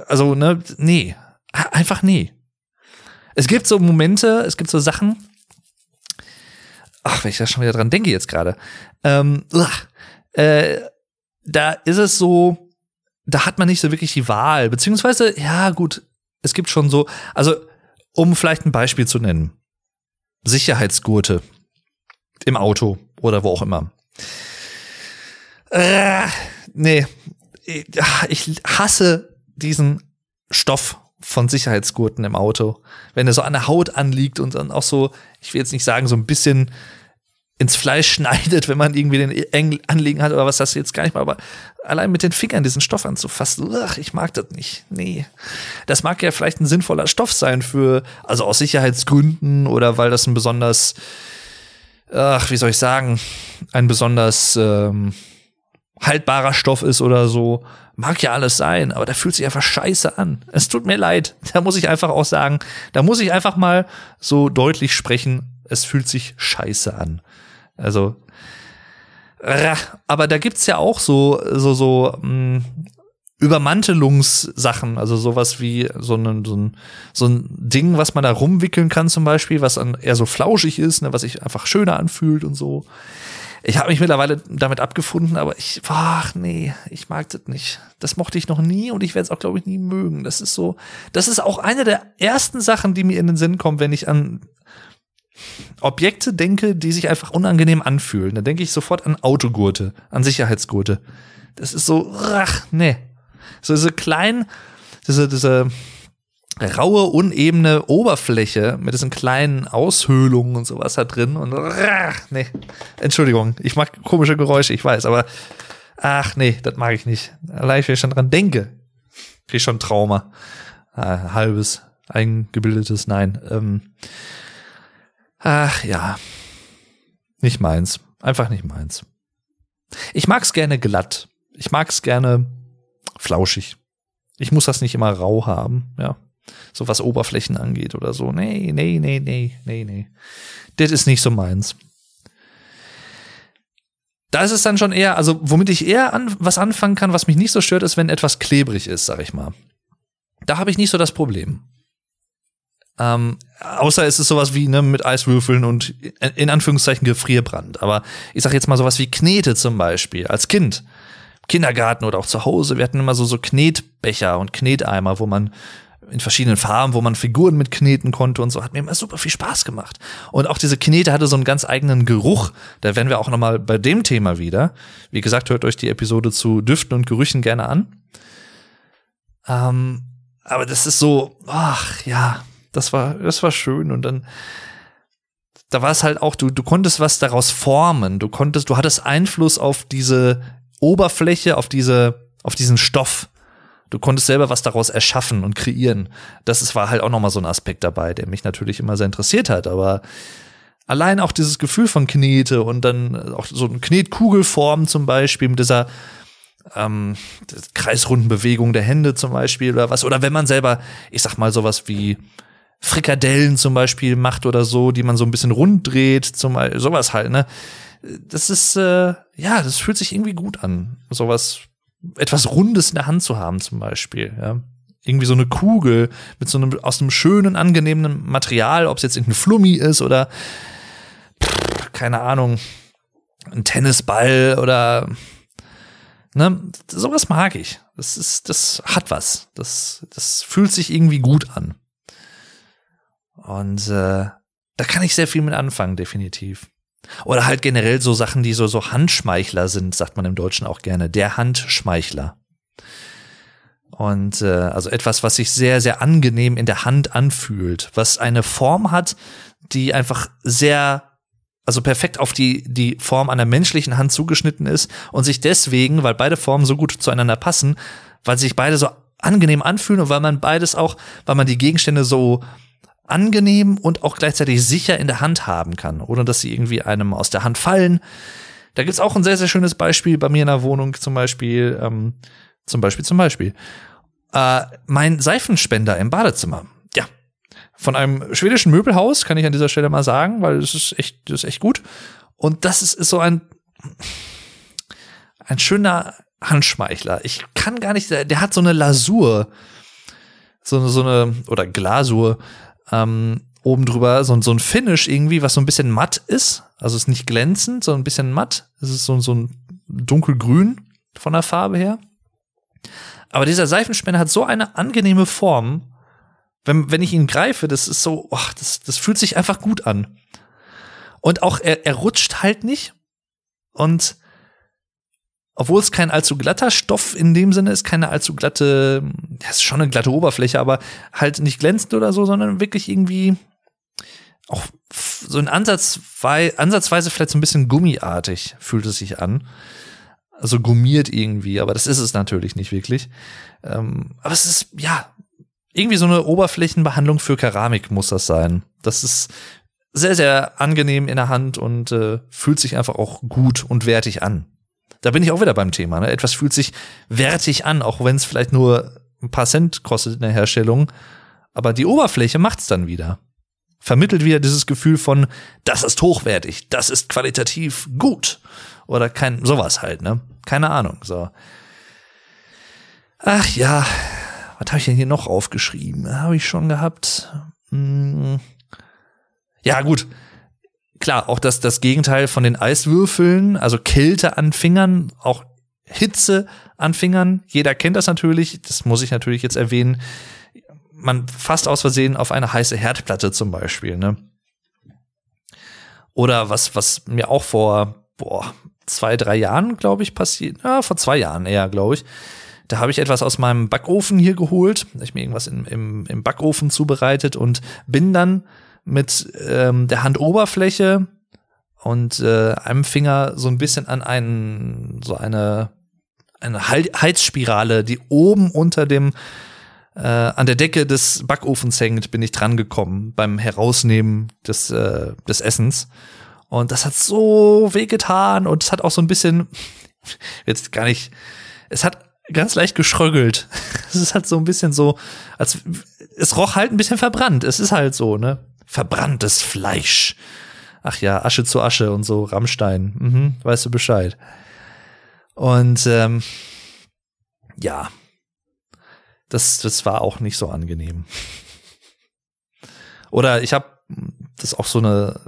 also, ne, nee. Einfach nee. Es gibt so Momente, es gibt so Sachen, ach, wenn ich da schon wieder dran denke jetzt gerade, ähm, äh, da ist es so, da hat man nicht so wirklich die Wahl, beziehungsweise, ja gut, es gibt schon so, also um vielleicht ein Beispiel zu nennen, Sicherheitsgurte im Auto oder wo auch immer. Äh, nee, ich hasse diesen Stoff von Sicherheitsgurten im Auto. Wenn er so an der Haut anliegt und dann auch so, ich will jetzt nicht sagen, so ein bisschen ins Fleisch schneidet, wenn man irgendwie den eng anlegen hat oder was das jetzt gar nicht mal, aber allein mit den Fingern diesen Stoff anzufassen, ach, ich mag das nicht. Nee. Das mag ja vielleicht ein sinnvoller Stoff sein für, also aus Sicherheitsgründen oder weil das ein besonders, ach, wie soll ich sagen, ein besonders ähm, haltbarer Stoff ist oder so. Mag ja alles sein, aber der fühlt sich einfach scheiße an. Es tut mir leid. Da muss ich einfach auch sagen, da muss ich einfach mal so deutlich sprechen. Es fühlt sich scheiße an. Also, aber da gibt's ja auch so, so, so, mh, hm, Übermantelungssachen, also sowas wie so ein, so, ein, so ein Ding, was man da rumwickeln kann zum Beispiel, was dann eher so flauschig ist, ne, was sich einfach schöner anfühlt und so. Ich habe mich mittlerweile damit abgefunden, aber ich, ach nee, ich mag das nicht. Das mochte ich noch nie und ich werde es auch, glaube ich, nie mögen. Das ist so, das ist auch eine der ersten Sachen, die mir in den Sinn kommen, wenn ich an Objekte denke, die sich einfach unangenehm anfühlen. Da denke ich sofort an Autogurte, an Sicherheitsgurte. Das ist so, ach, nee. So diese kleinen, diese, diese, raue, unebene Oberfläche mit diesen kleinen Aushöhlungen und sowas da drin. Und ach, nee, Entschuldigung, ich mag komische Geräusche, ich weiß, aber ach nee, das mag ich nicht. Allein, wenn ich schon dran denke, krieg ich schon Trauma. Ah, halbes, eingebildetes, nein. Ähm, ach ja, nicht meins. Einfach nicht meins. Ich mag's gerne glatt. Ich mag's gerne flauschig. Ich muss das nicht immer rau haben, ja. So was Oberflächen angeht oder so. Nee, nee, nee, nee, nee, nee. Das ist nicht so meins. Da ist es dann schon eher, also womit ich eher an, was anfangen kann, was mich nicht so stört, ist, wenn etwas klebrig ist, sag ich mal. Da habe ich nicht so das Problem. Ähm, außer es ist sowas wie ne, mit Eiswürfeln und in Anführungszeichen Gefrierbrand. Aber ich sag jetzt mal sowas wie Knete zum Beispiel als Kind. Kindergarten oder auch zu Hause. Wir hatten immer so, so Knetbecher und Kneteimer, wo man in verschiedenen Farben, wo man Figuren mit kneten konnte und so, hat mir immer super viel Spaß gemacht. Und auch diese Knete hatte so einen ganz eigenen Geruch. Da werden wir auch nochmal bei dem Thema wieder. Wie gesagt, hört euch die Episode zu Düften und Gerüchen gerne an. Ähm, aber das ist so, ach ja, das war, das war schön. Und dann, da war es halt auch, du, du konntest was daraus formen. Du konntest, du hattest Einfluss auf diese Oberfläche, auf diese, auf diesen Stoff. Du konntest selber was daraus erschaffen und kreieren. Das ist, war halt auch nochmal so ein Aspekt dabei, der mich natürlich immer sehr interessiert hat. Aber allein auch dieses Gefühl von Knete und dann auch so eine Knetkugelform zum Beispiel mit dieser ähm, kreisrunden Bewegung der Hände zum Beispiel oder was. Oder wenn man selber, ich sag mal, sowas wie Frikadellen zum Beispiel macht oder so, die man so ein bisschen rund dreht, zum sowas halt, ne? Das ist, äh, ja, das fühlt sich irgendwie gut an. Sowas etwas Rundes in der Hand zu haben, zum Beispiel. Ja. Irgendwie so eine Kugel mit so einem aus einem schönen, angenehmen Material, ob es jetzt irgendein Flummi ist oder pff, keine Ahnung, ein Tennisball oder ne, sowas mag ich. Das ist, das hat was. Das, das fühlt sich irgendwie gut an. Und äh, da kann ich sehr viel mit anfangen, definitiv. Oder halt generell so Sachen, die so, so Handschmeichler sind, sagt man im Deutschen auch gerne. Der Handschmeichler. Und äh, also etwas, was sich sehr, sehr angenehm in der Hand anfühlt, was eine Form hat, die einfach sehr, also perfekt auf die, die Form einer menschlichen Hand zugeschnitten ist und sich deswegen, weil beide Formen so gut zueinander passen, weil sich beide so angenehm anfühlen und weil man beides auch, weil man die Gegenstände so angenehm und auch gleichzeitig sicher in der Hand haben kann, ohne dass sie irgendwie einem aus der Hand fallen. Da gibt's auch ein sehr, sehr schönes Beispiel bei mir in der Wohnung, zum Beispiel, ähm, zum Beispiel, zum Beispiel. Äh, mein Seifenspender im Badezimmer. Ja. Von einem schwedischen Möbelhaus, kann ich an dieser Stelle mal sagen, weil das ist echt, das ist echt gut. Und das ist, ist so ein, ein schöner Handschmeichler. Ich kann gar nicht, der, der hat so eine Lasur, so so eine, oder Glasur, ähm, oben drüber so, so ein Finish irgendwie, was so ein bisschen matt ist. Also ist nicht glänzend, sondern ein bisschen matt. Es ist so, so ein dunkelgrün von der Farbe her. Aber dieser Seifenspender hat so eine angenehme Form. Wenn, wenn ich ihn greife, das ist so, oh, das, das fühlt sich einfach gut an. Und auch er, er rutscht halt nicht. Und obwohl es kein allzu glatter Stoff in dem Sinne ist, keine allzu glatte, ja, ist schon eine glatte Oberfläche, aber halt nicht glänzend oder so, sondern wirklich irgendwie auch so in Ansatzweise, ansatzweise vielleicht so ein bisschen gummiartig fühlt es sich an. Also gummiert irgendwie, aber das ist es natürlich nicht wirklich. Ähm, aber es ist, ja, irgendwie so eine Oberflächenbehandlung für Keramik muss das sein. Das ist sehr, sehr angenehm in der Hand und äh, fühlt sich einfach auch gut und wertig an. Da bin ich auch wieder beim Thema. Ne? Etwas fühlt sich wertig an, auch wenn es vielleicht nur ein paar Cent kostet in der Herstellung. Aber die Oberfläche macht's dann wieder. Vermittelt wieder dieses Gefühl von, das ist hochwertig, das ist qualitativ gut. Oder kein, sowas halt, ne? Keine Ahnung, so. Ach ja, was habe ich denn hier noch aufgeschrieben? Habe ich schon gehabt. Hm. Ja, gut klar, auch das, das Gegenteil von den Eiswürfeln, also Kälte an Fingern, auch Hitze an Fingern. Jeder kennt das natürlich. Das muss ich natürlich jetzt erwähnen. Man fasst aus Versehen auf eine heiße Herdplatte zum Beispiel, ne? Oder was, was mir auch vor, boah, zwei, drei Jahren, glaube ich, passiert, ja, vor zwei Jahren eher, glaube ich. Da habe ich etwas aus meinem Backofen hier geholt. Ich mir irgendwas im, im, im Backofen zubereitet und bin dann mit ähm, der Handoberfläche und äh, einem Finger so ein bisschen an einen, so eine, eine Heizspirale, die oben unter dem äh, an der Decke des Backofens hängt, bin ich dran gekommen beim Herausnehmen des, äh, des Essens. Und das hat so wehgetan und es hat auch so ein bisschen, jetzt gar nicht, es hat ganz leicht geschröggelt. Es ist halt so ein bisschen so, als es roch halt ein bisschen verbrannt. Es ist halt so, ne? Verbranntes Fleisch. Ach ja, Asche zu Asche und so, Rammstein. Mhm, weißt du Bescheid. Und ähm, ja, das, das war auch nicht so angenehm. Oder ich habe das ist auch so eine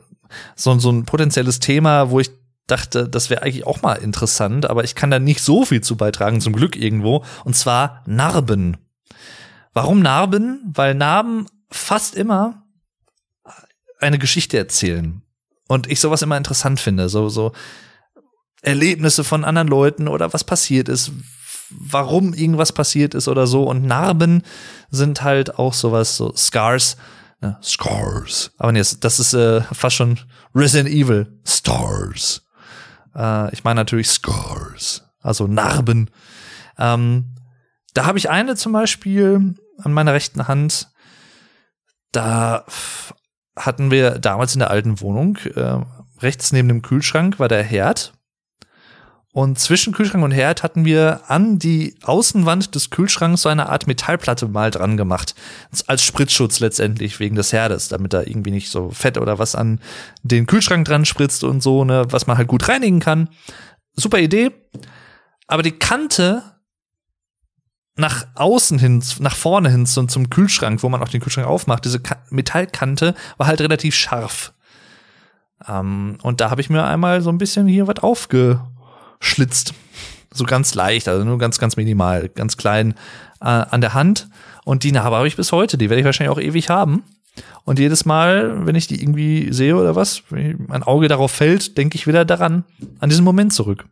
so, so ein potenzielles Thema, wo ich dachte, das wäre eigentlich auch mal interessant, aber ich kann da nicht so viel zu beitragen, zum Glück irgendwo. Und zwar Narben. Warum Narben? Weil Narben fast immer eine Geschichte erzählen. Und ich sowas immer interessant finde. So, so Erlebnisse von anderen Leuten oder was passiert ist, warum irgendwas passiert ist oder so. Und Narben sind halt auch sowas, so Scars. Ja, Scars. Aber nee, das ist äh, fast schon Resident Evil. Stars. Äh, ich meine natürlich Scars. Also Narben. Ähm, da habe ich eine zum Beispiel an meiner rechten Hand. Da hatten wir damals in der alten Wohnung, äh, rechts neben dem Kühlschrank war der Herd und zwischen Kühlschrank und Herd hatten wir an die Außenwand des Kühlschranks so eine Art Metallplatte mal dran gemacht. Als Spritzschutz letztendlich wegen des Herdes, damit da irgendwie nicht so Fett oder was an den Kühlschrank dran spritzt und so, ne, was man halt gut reinigen kann. Super Idee. Aber die Kante nach außen hin, nach vorne hin zum, zum Kühlschrank, wo man auch den Kühlschrank aufmacht, diese Metallkante war halt relativ scharf. Ähm, und da habe ich mir einmal so ein bisschen hier was aufge schlitzt. So ganz leicht, also nur ganz, ganz minimal, ganz klein äh, an der Hand. Und die Narbe habe ich bis heute. Die werde ich wahrscheinlich auch ewig haben. Und jedes Mal, wenn ich die irgendwie sehe oder was, wenn mein Auge darauf fällt, denke ich wieder daran, an diesen Moment zurück.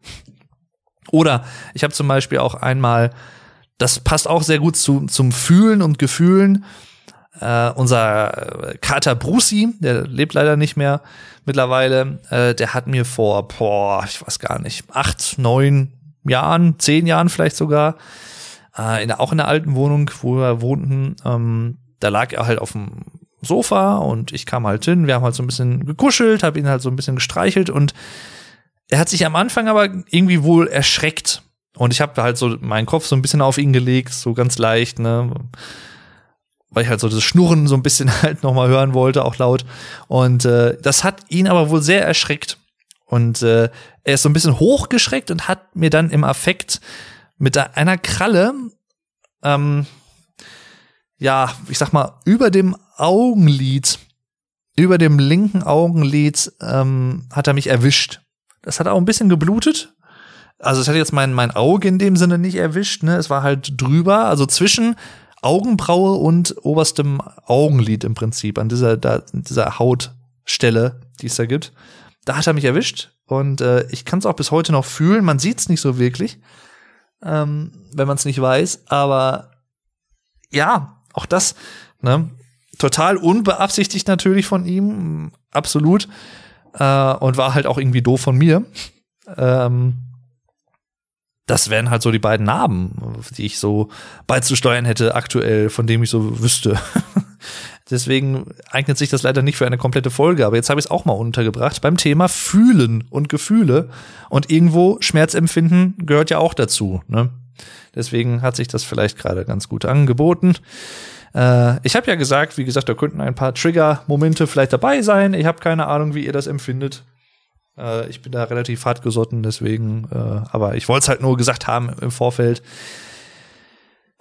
Oder ich habe zum Beispiel auch einmal, das passt auch sehr gut zu, zum Fühlen und Gefühlen, äh, unser Kater Bruci, der lebt leider nicht mehr mittlerweile, äh, der hat mir vor, boah, ich weiß gar nicht, acht, neun Jahren, zehn Jahren vielleicht sogar, äh, in auch in der alten Wohnung, wo wir wohnten, ähm, da lag er halt auf dem Sofa und ich kam halt hin, wir haben halt so ein bisschen gekuschelt, habe ihn halt so ein bisschen gestreichelt und er hat sich am Anfang aber irgendwie wohl erschreckt. Und ich habe halt so meinen Kopf so ein bisschen auf ihn gelegt, so ganz leicht, ne weil ich halt so das Schnurren so ein bisschen halt nochmal hören wollte, auch laut. Und äh, das hat ihn aber wohl sehr erschreckt. Und äh, er ist so ein bisschen hochgeschreckt und hat mir dann im Affekt mit einer Kralle, ähm, ja, ich sag mal, über dem Augenlid, über dem linken Augenlid, ähm, hat er mich erwischt. Das hat auch ein bisschen geblutet. Also es hat jetzt mein, mein Auge in dem Sinne nicht erwischt, ne? Es war halt drüber, also zwischen Augenbraue und oberstem Augenlid im Prinzip, an dieser, da, dieser Hautstelle, die es da gibt. Da hat er mich erwischt und äh, ich kann es auch bis heute noch fühlen. Man sieht es nicht so wirklich, ähm, wenn man es nicht weiß. Aber ja, auch das, ne, total unbeabsichtigt natürlich von ihm, absolut. Äh, und war halt auch irgendwie doof von mir. Ähm, das wären halt so die beiden Narben, die ich so beizusteuern hätte aktuell, von dem ich so wüsste. Deswegen eignet sich das leider nicht für eine komplette Folge, aber jetzt habe ich es auch mal untergebracht beim Thema Fühlen und Gefühle. Und irgendwo Schmerzempfinden gehört ja auch dazu. Ne? Deswegen hat sich das vielleicht gerade ganz gut angeboten. Äh, ich habe ja gesagt, wie gesagt, da könnten ein paar Trigger-Momente vielleicht dabei sein. Ich habe keine Ahnung, wie ihr das empfindet. Äh, ich bin da relativ hart gesotten, deswegen, äh, aber ich wollte es halt nur gesagt haben im Vorfeld.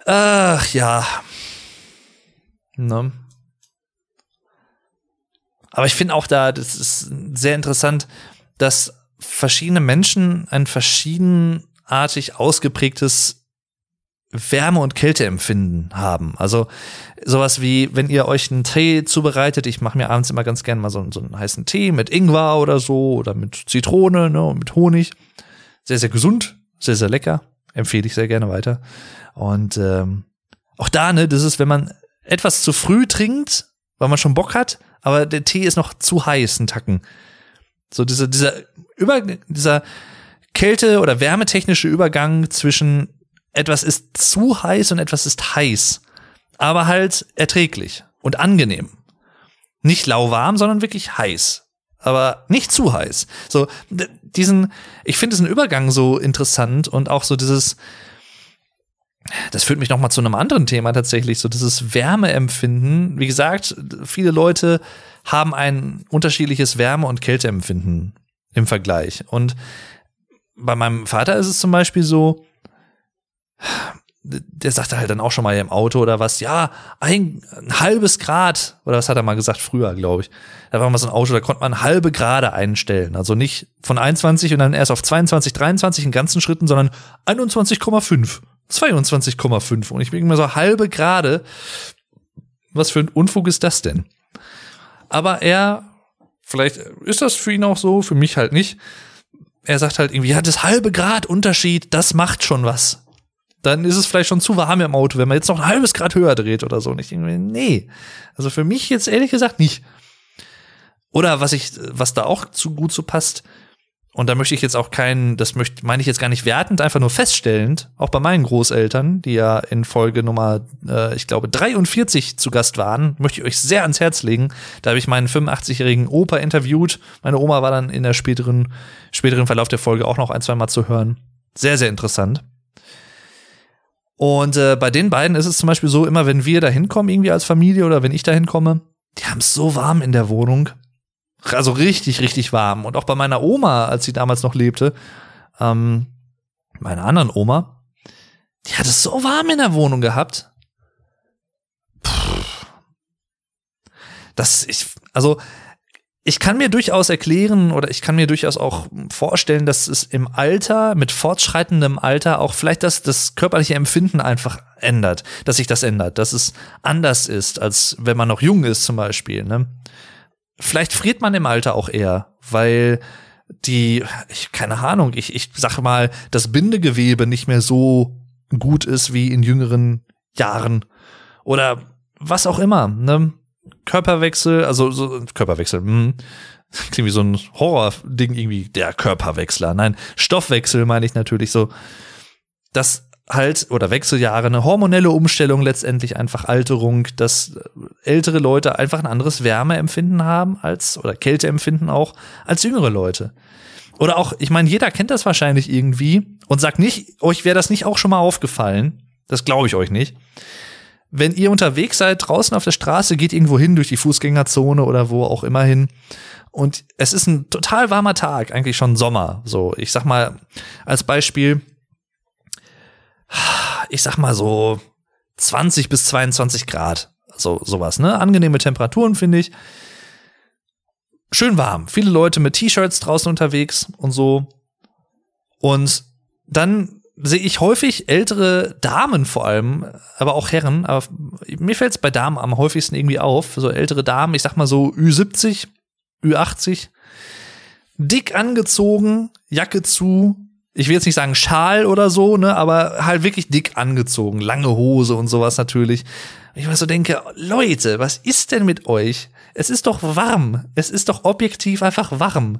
Ach ja. Ne? Aber ich finde auch da, das ist sehr interessant, dass verschiedene Menschen ein verschiedenartig ausgeprägtes Wärme- und Kälteempfinden haben. Also sowas wie, wenn ihr euch einen Tee zubereitet, ich mache mir abends immer ganz gerne mal so, so, einen heißen Tee mit Ingwer oder so oder mit Zitrone ne, und mit Honig. Sehr, sehr gesund, sehr, sehr lecker. Empfehle ich sehr gerne weiter. Und ähm, auch da, ne, das ist, wenn man etwas zu früh trinkt, weil man schon Bock hat, aber der Tee ist noch zu heiß, ein Tacken. So dieser, dieser über, dieser Kälte- oder wärmetechnische Übergang zwischen etwas ist zu heiß und etwas ist heiß. Aber halt erträglich und angenehm. Nicht lauwarm, sondern wirklich heiß. Aber nicht zu heiß. So, diesen, ich finde diesen Übergang so interessant und auch so dieses, das führt mich noch mal zu einem anderen Thema tatsächlich, so dieses Wärmeempfinden. Wie gesagt, viele Leute haben ein unterschiedliches Wärme- und Kälteempfinden im Vergleich. Und bei meinem Vater ist es zum Beispiel so, der sagte halt dann auch schon mal im Auto oder was, ja, ein, ein halbes Grad, oder was hat er mal gesagt früher, glaube ich. Da war mal so ein Auto, da konnte man halbe Grade einstellen. Also nicht von 21 und dann erst auf 22, 23 in ganzen Schritten, sondern 21,5, 22,5. Und ich bin immer so halbe Grade. Was für ein Unfug ist das denn? Aber er, vielleicht ist das für ihn auch so, für mich halt nicht. Er sagt halt irgendwie, ja, das halbe Grad Unterschied, das macht schon was dann ist es vielleicht schon zu warm im Auto, wenn man jetzt noch ein halbes Grad höher dreht oder so. Und ich denke mir, nee. Also für mich jetzt ehrlich gesagt nicht. Oder was ich, was da auch zu gut so passt, und da möchte ich jetzt auch keinen, das möchte, meine ich jetzt gar nicht wertend, einfach nur feststellend, auch bei meinen Großeltern, die ja in Folge Nummer, äh, ich glaube, 43 zu Gast waren, möchte ich euch sehr ans Herz legen. Da habe ich meinen 85-jährigen Opa interviewt. Meine Oma war dann in der späteren, späteren Verlauf der Folge auch noch ein, zwei Mal zu hören. Sehr, sehr interessant. Und äh, bei den beiden ist es zum Beispiel so, immer wenn wir da hinkommen, irgendwie als Familie oder wenn ich da hinkomme, die haben es so warm in der Wohnung. Also richtig, richtig warm. Und auch bei meiner Oma, als sie damals noch lebte, ähm, meiner anderen Oma, die hat es so warm in der Wohnung gehabt. Puh. Das, ich, also, ich kann mir durchaus erklären oder ich kann mir durchaus auch vorstellen, dass es im Alter, mit fortschreitendem Alter auch vielleicht das, das körperliche Empfinden einfach ändert, dass sich das ändert, dass es anders ist, als wenn man noch jung ist zum Beispiel. Ne? Vielleicht friert man im Alter auch eher, weil die, ich, keine Ahnung, ich, ich sag mal, das Bindegewebe nicht mehr so gut ist wie in jüngeren Jahren oder was auch immer. Ne? Körperwechsel, also so Körperwechsel, hm, klingt wie so ein Horror-Ding irgendwie, der Körperwechsler. Nein, Stoffwechsel meine ich natürlich so. Das halt, oder Wechseljahre, eine hormonelle Umstellung letztendlich einfach Alterung, dass ältere Leute einfach ein anderes Wärmeempfinden haben als, oder Kälteempfinden auch, als jüngere Leute. Oder auch, ich meine, jeder kennt das wahrscheinlich irgendwie und sagt nicht, euch wäre das nicht auch schon mal aufgefallen. Das glaube ich euch nicht wenn ihr unterwegs seid, draußen auf der Straße, geht irgendwo hin durch die Fußgängerzone oder wo auch immer hin. Und es ist ein total warmer Tag, eigentlich schon Sommer. So, ich sag mal, als Beispiel, ich sag mal so 20 bis 22 Grad. So, sowas, ne? Angenehme Temperaturen, finde ich. Schön warm. Viele Leute mit T-Shirts draußen unterwegs und so. Und dann sehe ich häufig ältere Damen vor allem, aber auch Herren, aber mir fällt es bei Damen am häufigsten irgendwie auf, so ältere Damen, ich sag mal so Ü70, Ü80, dick angezogen, Jacke zu, ich will jetzt nicht sagen Schal oder so, ne, aber halt wirklich dick angezogen, lange Hose und sowas natürlich. Ich mal so denke, Leute, was ist denn mit euch? Es ist doch warm. Es ist doch objektiv einfach warm.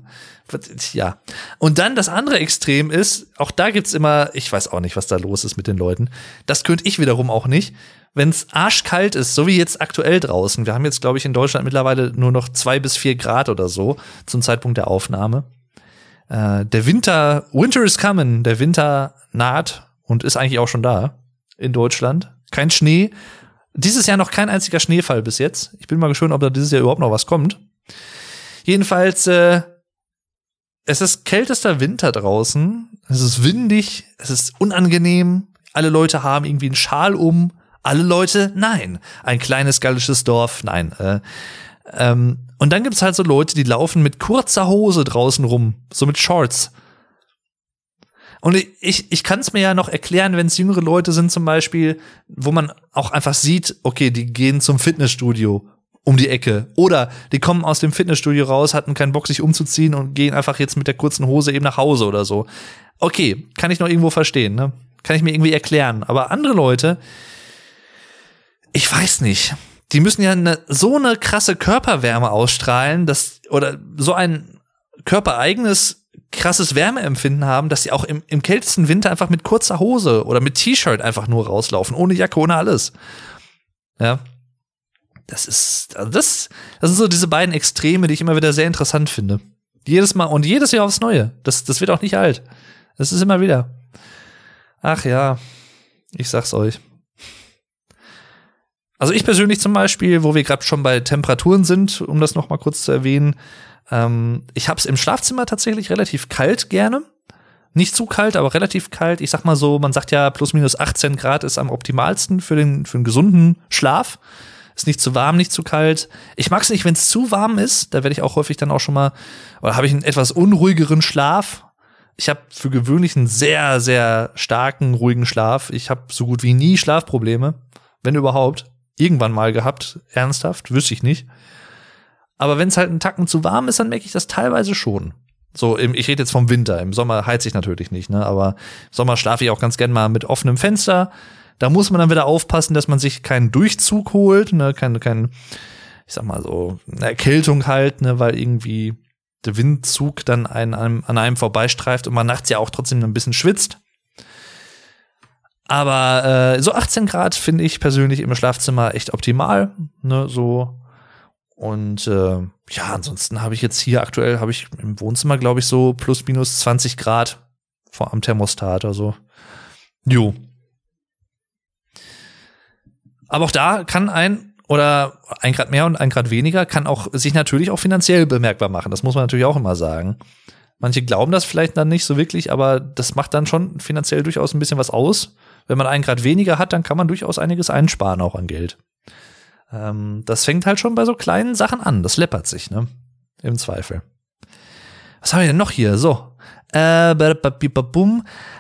Ja. Und dann das andere Extrem ist, auch da gibt's immer, ich weiß auch nicht, was da los ist mit den Leuten. Das könnte ich wiederum auch nicht. Wenn es arschkalt ist, so wie jetzt aktuell draußen. Wir haben jetzt, glaube ich, in Deutschland mittlerweile nur noch zwei bis vier Grad oder so zum Zeitpunkt der Aufnahme. Äh, der Winter, Winter is coming. Der Winter naht und ist eigentlich auch schon da in Deutschland. Kein Schnee, dieses Jahr noch kein einziger Schneefall bis jetzt. Ich bin mal gespannt, ob da dieses Jahr überhaupt noch was kommt. Jedenfalls, äh, es ist kältester Winter draußen. Es ist windig, es ist unangenehm. Alle Leute haben irgendwie einen Schal um. Alle Leute, nein. Ein kleines gallisches Dorf, nein. Äh, ähm, und dann gibt's halt so Leute, die laufen mit kurzer Hose draußen rum, so mit Shorts. Und ich, ich kann es mir ja noch erklären, wenn es jüngere Leute sind zum Beispiel, wo man auch einfach sieht, okay, die gehen zum Fitnessstudio um die Ecke. Oder die kommen aus dem Fitnessstudio raus, hatten keinen Bock, sich umzuziehen und gehen einfach jetzt mit der kurzen Hose eben nach Hause oder so. Okay, kann ich noch irgendwo verstehen, ne? Kann ich mir irgendwie erklären. Aber andere Leute, ich weiß nicht. Die müssen ja eine, so eine krasse Körperwärme ausstrahlen, dass, oder so ein körpereigenes krasses Wärmeempfinden haben, dass sie auch im, im kältesten Winter einfach mit kurzer Hose oder mit T-Shirt einfach nur rauslaufen, ohne Jacke, ohne alles. Ja. Das ist, also das, das sind so diese beiden Extreme, die ich immer wieder sehr interessant finde. Jedes Mal und jedes Jahr aufs Neue. Das, das wird auch nicht alt. Das ist immer wieder. Ach ja, ich sag's euch. Also ich persönlich zum Beispiel, wo wir gerade schon bei Temperaturen sind, um das noch mal kurz zu erwähnen, ähm, ich habe es im Schlafzimmer tatsächlich relativ kalt gerne. Nicht zu kalt, aber relativ kalt. Ich sag mal so, man sagt ja, plus minus 18 Grad ist am optimalsten für den, für einen gesunden Schlaf. Ist nicht zu warm, nicht zu kalt. Ich mag es nicht, wenn es zu warm ist. Da werde ich auch häufig dann auch schon mal, oder habe ich einen etwas unruhigeren Schlaf. Ich habe für gewöhnlich einen sehr, sehr starken, ruhigen Schlaf. Ich habe so gut wie nie Schlafprobleme, wenn überhaupt. Irgendwann mal gehabt, ernsthaft, wüsste ich nicht. Aber wenn es halt einen Tacken zu warm ist, dann merke ich das teilweise schon. So, im, ich rede jetzt vom Winter. Im Sommer heiz ich natürlich nicht, ne? Aber im Sommer schlafe ich auch ganz gern mal mit offenem Fenster. Da muss man dann wieder aufpassen, dass man sich keinen Durchzug holt, ne? Kein, kein, ich sag mal so, eine Erkältung halt, ne? Weil irgendwie der Windzug dann einen, einem, an einem vorbeistreift und man nachts ja auch trotzdem ein bisschen schwitzt. Aber äh, so 18 Grad finde ich persönlich im Schlafzimmer echt optimal. Ne? So und äh, ja, ansonsten habe ich jetzt hier aktuell, habe ich im Wohnzimmer, glaube ich, so plus minus 20 Grad vor, am Thermostat. Also, jo. Aber auch da kann ein oder ein Grad mehr und ein Grad weniger kann auch sich natürlich auch finanziell bemerkbar machen. Das muss man natürlich auch immer sagen. Manche glauben das vielleicht dann nicht so wirklich, aber das macht dann schon finanziell durchaus ein bisschen was aus. Wenn man ein Grad weniger hat, dann kann man durchaus einiges einsparen auch an Geld. Ähm, das fängt halt schon bei so kleinen Sachen an. Das läppert sich, ne? Im Zweifel. Was haben wir denn noch hier? So. Äh.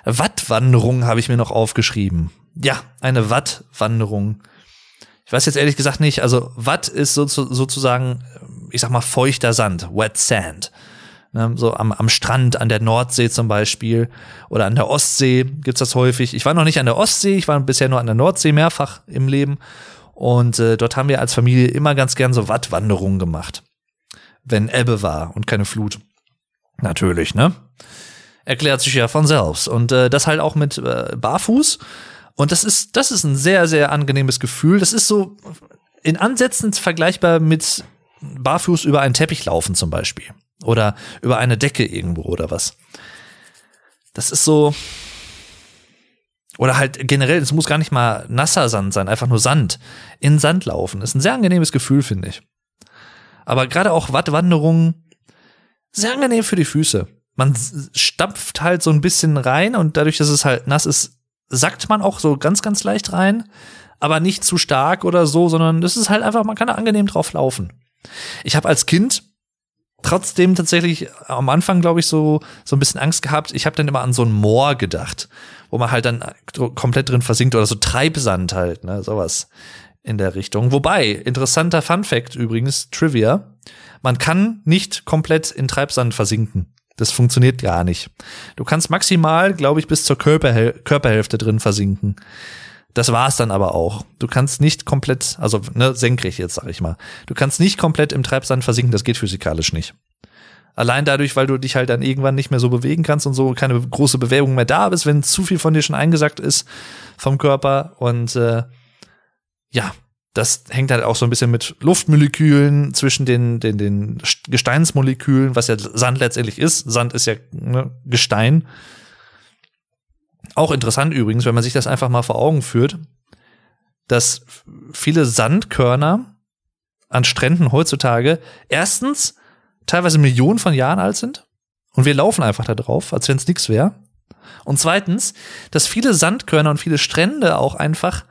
Wattwanderung habe ich mir noch aufgeschrieben. Ja, eine Wattwanderung. Ich weiß jetzt ehrlich gesagt nicht, also Watt ist so, sozusagen, ich sag mal, feuchter Sand, wet sand. Ne, so am, am Strand, an der Nordsee zum Beispiel oder an der Ostsee gibt's das häufig. Ich war noch nicht an der Ostsee, ich war bisher nur an der Nordsee mehrfach im Leben und äh, dort haben wir als Familie immer ganz gern so Wattwanderungen gemacht. Wenn Ebbe war und keine Flut. Natürlich, ne? Erklärt sich ja von selbst. Und äh, das halt auch mit äh, Barfuß. Und das ist, das ist ein sehr, sehr angenehmes Gefühl. Das ist so in Ansätzen vergleichbar mit Barfuß über einen Teppich laufen zum Beispiel. Oder über eine Decke irgendwo oder was. Das ist so, oder halt generell, es muss gar nicht mal nasser Sand sein, einfach nur Sand. In Sand laufen. Ist ein sehr angenehmes Gefühl, finde ich. Aber gerade auch Wattwanderungen, sehr angenehm für die Füße. Man stampft halt so ein bisschen rein und dadurch, dass es halt nass ist, sackt man auch so ganz, ganz leicht rein. Aber nicht zu stark oder so, sondern das ist halt einfach, man kann da angenehm drauf laufen. Ich habe als Kind trotzdem tatsächlich am Anfang, glaube ich, so, so ein bisschen Angst gehabt. Ich habe dann immer an so ein Moor gedacht wo man halt dann komplett drin versinkt oder so Treibsand halt, ne, sowas in der Richtung. Wobei, interessanter Fun Fact übrigens, Trivia, man kann nicht komplett in Treibsand versinken. Das funktioniert gar nicht. Du kannst maximal, glaube ich, bis zur Körperhäl Körperhälfte drin versinken. Das war's dann aber auch. Du kannst nicht komplett, also ne, senkrecht jetzt sag ich mal. Du kannst nicht komplett im Treibsand versinken, das geht physikalisch nicht. Allein dadurch, weil du dich halt dann irgendwann nicht mehr so bewegen kannst und so keine große Bewegung mehr da bist, wenn zu viel von dir schon eingesackt ist vom Körper. Und äh, ja, das hängt halt auch so ein bisschen mit Luftmolekülen zwischen den, den, den Gesteinsmolekülen, was ja Sand letztendlich ist. Sand ist ja ne, Gestein. Auch interessant übrigens, wenn man sich das einfach mal vor Augen führt, dass viele Sandkörner an Stränden heutzutage erstens teilweise Millionen von Jahren alt sind und wir laufen einfach da drauf, als wenn es nichts wäre. Und zweitens, dass viele Sandkörner und viele Strände auch einfach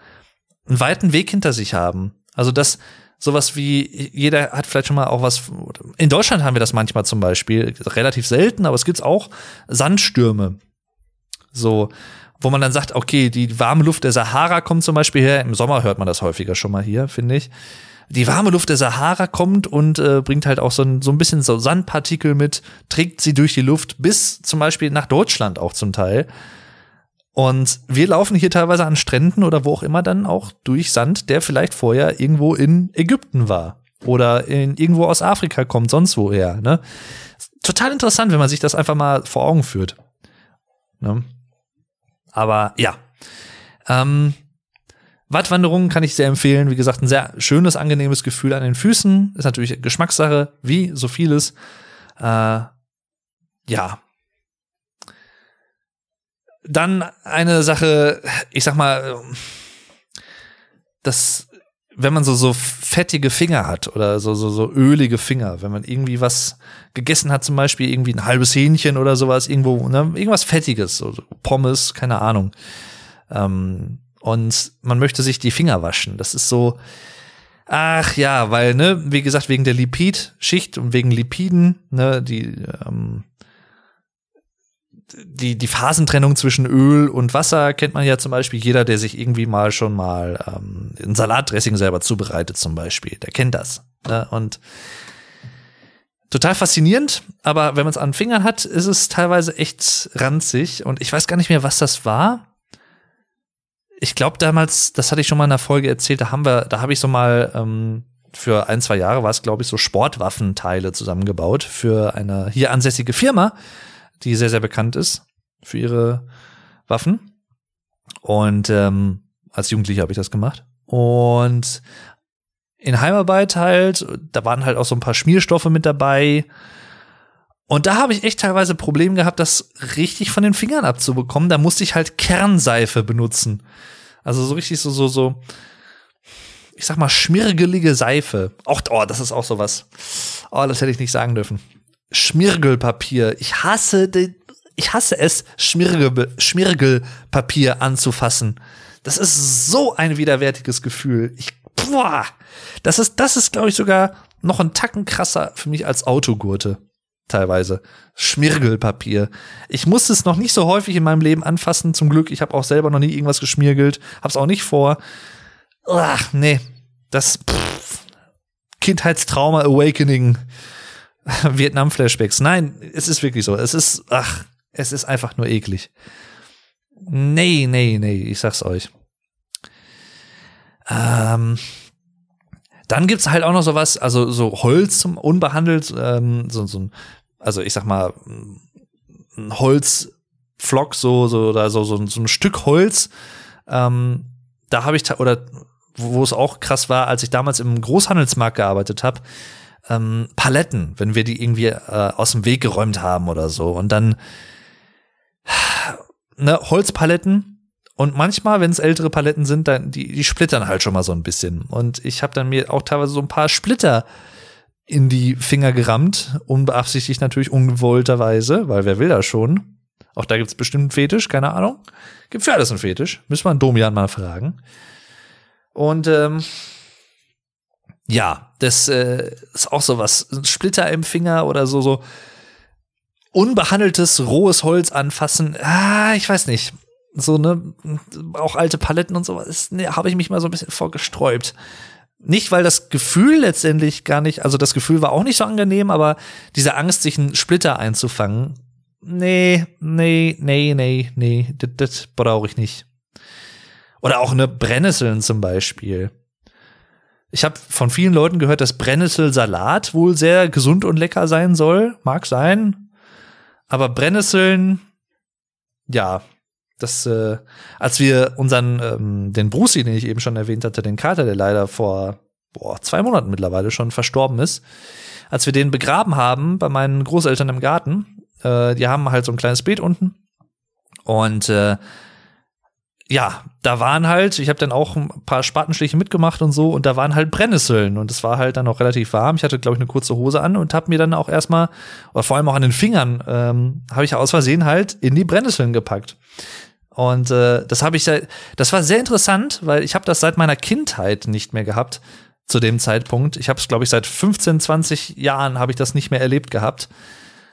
einen weiten Weg hinter sich haben. Also dass sowas wie, jeder hat vielleicht schon mal auch was, in Deutschland haben wir das manchmal zum Beispiel, relativ selten, aber es gibt auch Sandstürme. So, wo man dann sagt, okay, die warme Luft der Sahara kommt zum Beispiel her, im Sommer hört man das häufiger schon mal hier, finde ich die warme Luft der Sahara kommt und äh, bringt halt auch so ein, so ein bisschen so Sandpartikel mit, trägt sie durch die Luft bis zum Beispiel nach Deutschland auch zum Teil. Und wir laufen hier teilweise an Stränden oder wo auch immer dann auch durch Sand, der vielleicht vorher irgendwo in Ägypten war oder in, irgendwo aus Afrika kommt, sonst woher. Ne? Total interessant, wenn man sich das einfach mal vor Augen führt. Ne? Aber ja. Ähm, Wattwanderungen kann ich sehr empfehlen. Wie gesagt, ein sehr schönes, angenehmes Gefühl an den Füßen. Ist natürlich Geschmackssache, wie so vieles. Äh, ja. Dann eine Sache, ich sag mal, das, wenn man so, so fettige Finger hat oder so, so, so ölige Finger, wenn man irgendwie was gegessen hat, zum Beispiel irgendwie ein halbes Hähnchen oder sowas, irgendwo, ne, irgendwas Fettiges, so Pommes, keine Ahnung. Ähm, und man möchte sich die Finger waschen. Das ist so, ach ja, weil, ne, wie gesagt, wegen der Lipidschicht und wegen Lipiden, ne, die, ähm, die, die Phasentrennung zwischen Öl und Wasser kennt man ja zum Beispiel. Jeder, der sich irgendwie mal schon mal ähm, ein Salatdressing selber zubereitet, zum Beispiel, der kennt das. Ne? Und total faszinierend, aber wenn man es an Fingern hat, ist es teilweise echt ranzig. Und ich weiß gar nicht mehr, was das war ich glaube damals, das hatte ich schon mal in einer Folge erzählt, da haben wir, da habe ich so mal ähm, für ein, zwei Jahre war es, glaube ich, so Sportwaffenteile zusammengebaut für eine hier ansässige Firma, die sehr, sehr bekannt ist für ihre Waffen. Und ähm, als Jugendlicher habe ich das gemacht. Und in Heimarbeit halt, da waren halt auch so ein paar Schmierstoffe mit dabei. Und da habe ich echt teilweise Probleme gehabt, das richtig von den Fingern abzubekommen. Da musste ich halt Kernseife benutzen. Also so richtig so, so, so, ich sag mal, schmirgelige Seife. Auch, oh, das ist auch sowas. Oh, das hätte ich nicht sagen dürfen. Schmirgelpapier. Ich hasse den, ich hasse es, Schmirgel, Schmirgelpapier anzufassen. Das ist so ein widerwärtiges Gefühl. Ich, boah, das ist, das ist, glaube ich, sogar noch ein Tacken krasser für mich als Autogurte teilweise. Schmirgelpapier. Ich musste es noch nicht so häufig in meinem Leben anfassen, zum Glück. Ich habe auch selber noch nie irgendwas geschmirgelt, hab's auch nicht vor. Ach, nee, das pff, Kindheitstrauma Awakening. Vietnam-Flashbacks. Nein, es ist wirklich so. Es ist, ach, es ist einfach nur eklig. Nee, nee, nee, ich sag's euch. Ähm, dann gibt's halt auch noch sowas, also so Holz zum unbehandelt, ähm, so, so ein, also ich sag mal, ein Holzflock, so, so, oder so, so, so ein Stück Holz. Ähm, da habe ich, oder wo es auch krass war, als ich damals im Großhandelsmarkt gearbeitet habe, ähm, Paletten, wenn wir die irgendwie äh, aus dem Weg geräumt haben oder so. Und dann ne, Holzpaletten, und manchmal, wenn es ältere Paletten sind, dann die, die splittern halt schon mal so ein bisschen. Und ich habe dann mir auch teilweise so ein paar Splitter in die Finger gerammt, unbeabsichtigt natürlich ungewollterweise, weil wer will das schon? Auch da gibt's bestimmt einen Fetisch, keine Ahnung. Gibt für alles einen Fetisch. Müssen wir einen Domian mal fragen. Und ähm, ja, das äh, ist auch so was. Splitter im Finger oder so, so unbehandeltes rohes Holz anfassen. Ah, ich weiß nicht so, ne, auch alte Paletten und sowas, ne, habe ich mich mal so ein bisschen vorgesträubt. Nicht, weil das Gefühl letztendlich gar nicht, also das Gefühl war auch nicht so angenehm, aber diese Angst, sich einen Splitter einzufangen, nee, nee, nee, nee, nee, das, das brauche ich nicht. Oder auch eine Brennnesseln zum Beispiel. Ich habe von vielen Leuten gehört, dass Brennnesselsalat wohl sehr gesund und lecker sein soll. Mag sein. Aber Brennnesseln, ja, dass äh, als wir unseren ähm, den Bruce, den ich eben schon erwähnt hatte, den Kater, der leider vor boah, zwei Monaten mittlerweile schon verstorben ist, als wir den begraben haben bei meinen Großeltern im Garten, äh, die haben halt so ein kleines Beet unten und äh, ja, da waren halt, ich habe dann auch ein paar Spatenstiche mitgemacht und so, und da waren halt Brennnesseln und es war halt dann auch relativ warm. Ich hatte, glaube ich, eine kurze Hose an und habe mir dann auch erstmal, oder vor allem auch an den Fingern, ähm, habe ich aus Versehen halt in die Brennnesseln gepackt. Und äh, das habe ich, das war sehr interessant, weil ich habe das seit meiner Kindheit nicht mehr gehabt zu dem Zeitpunkt. Ich habe es, glaube ich, seit 15, 20 Jahren habe ich das nicht mehr erlebt gehabt.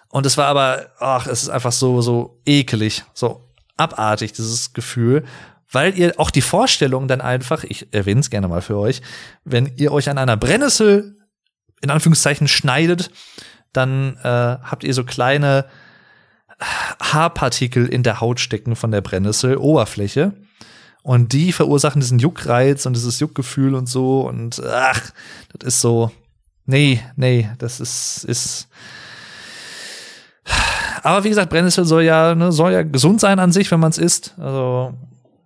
Und es war aber, ach, es ist einfach so, so ekelig, so abartig, dieses Gefühl, weil ihr auch die Vorstellung dann einfach, ich erwähne es gerne mal für euch, wenn ihr euch an einer Brennnessel in Anführungszeichen schneidet, dann äh, habt ihr so kleine Haarpartikel in der Haut stecken von der Brennnessel-Oberfläche. Und die verursachen diesen Juckreiz und dieses Juckgefühl und so. Und ach, das ist so. Nee, nee, das ist, ist. Aber wie gesagt, Brennnessel soll ja, ne, soll ja gesund sein an sich, wenn man es isst. Also,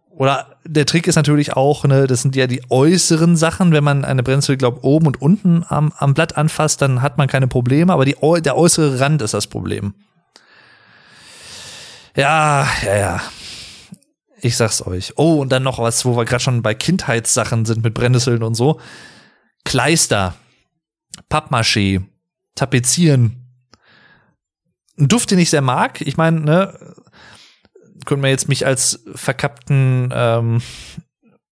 oder der Trick ist natürlich auch, ne, das sind ja die äußeren Sachen. Wenn man eine Brennnessel, glaub, oben und unten am, am Blatt anfasst, dann hat man keine Probleme. Aber die, der äußere Rand ist das Problem. Ja, ja, ja. Ich sag's euch. Oh, und dann noch was, wo wir gerade schon bei Kindheitssachen sind mit Brennnesseln und so. Kleister, Pappmaché, Tapezieren. Ein Duft, den ich sehr mag. Ich meine, ne, können wir jetzt mich als verkappten ähm,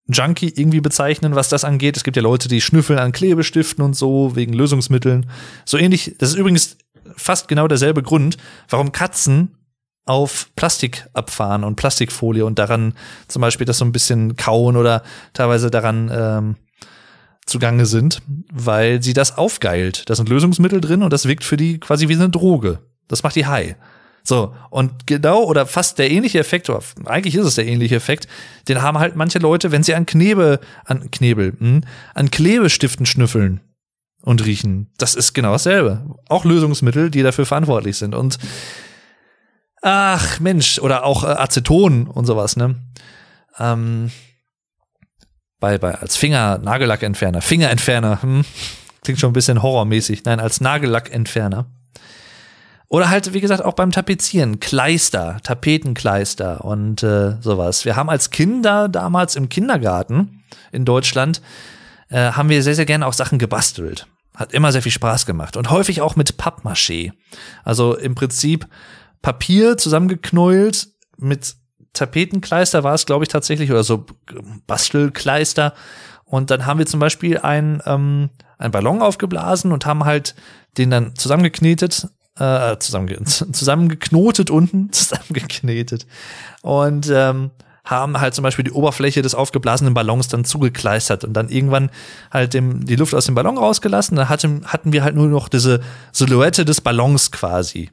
Junkie irgendwie bezeichnen, was das angeht. Es gibt ja Leute, die schnüffeln an Klebestiften und so, wegen Lösungsmitteln. So ähnlich, das ist übrigens fast genau derselbe Grund, warum Katzen auf Plastik abfahren und Plastikfolie und daran zum Beispiel das so ein bisschen kauen oder teilweise daran ähm, zugange sind, weil sie das aufgeilt. Da sind Lösungsmittel drin und das wirkt für die quasi wie eine Droge. Das macht die high. So, und genau oder fast der ähnliche Effekt, oder eigentlich ist es der ähnliche Effekt, den haben halt manche Leute, wenn sie an Knebe, an Knebel, hm, an Klebestiften schnüffeln und riechen. Das ist genau dasselbe. Auch Lösungsmittel, die dafür verantwortlich sind. Und Ach, Mensch, oder auch äh, Aceton und sowas, ne? Ähm, bei, bei, als Finger, Nagellackentferner, Fingerentferner, hm, klingt schon ein bisschen horrormäßig. Nein, als Nagellackentferner. Oder halt, wie gesagt, auch beim Tapezieren, Kleister, Tapetenkleister und äh, sowas. Wir haben als Kinder damals im Kindergarten in Deutschland, äh, haben wir sehr, sehr gerne auch Sachen gebastelt. Hat immer sehr viel Spaß gemacht und häufig auch mit Pappmaché. Also im Prinzip Papier zusammengeknäult mit Tapetenkleister war es, glaube ich, tatsächlich, oder so Bastelkleister. Und dann haben wir zum Beispiel ein, ähm, einen Ballon aufgeblasen und haben halt den dann zusammengeknetet, äh, zusammenge zusammengeknotet unten, zusammengeknetet. Und ähm, haben halt zum Beispiel die Oberfläche des aufgeblasenen Ballons dann zugekleistert und dann irgendwann halt dem, die Luft aus dem Ballon rausgelassen. Dann hatten, hatten wir halt nur noch diese Silhouette des Ballons quasi.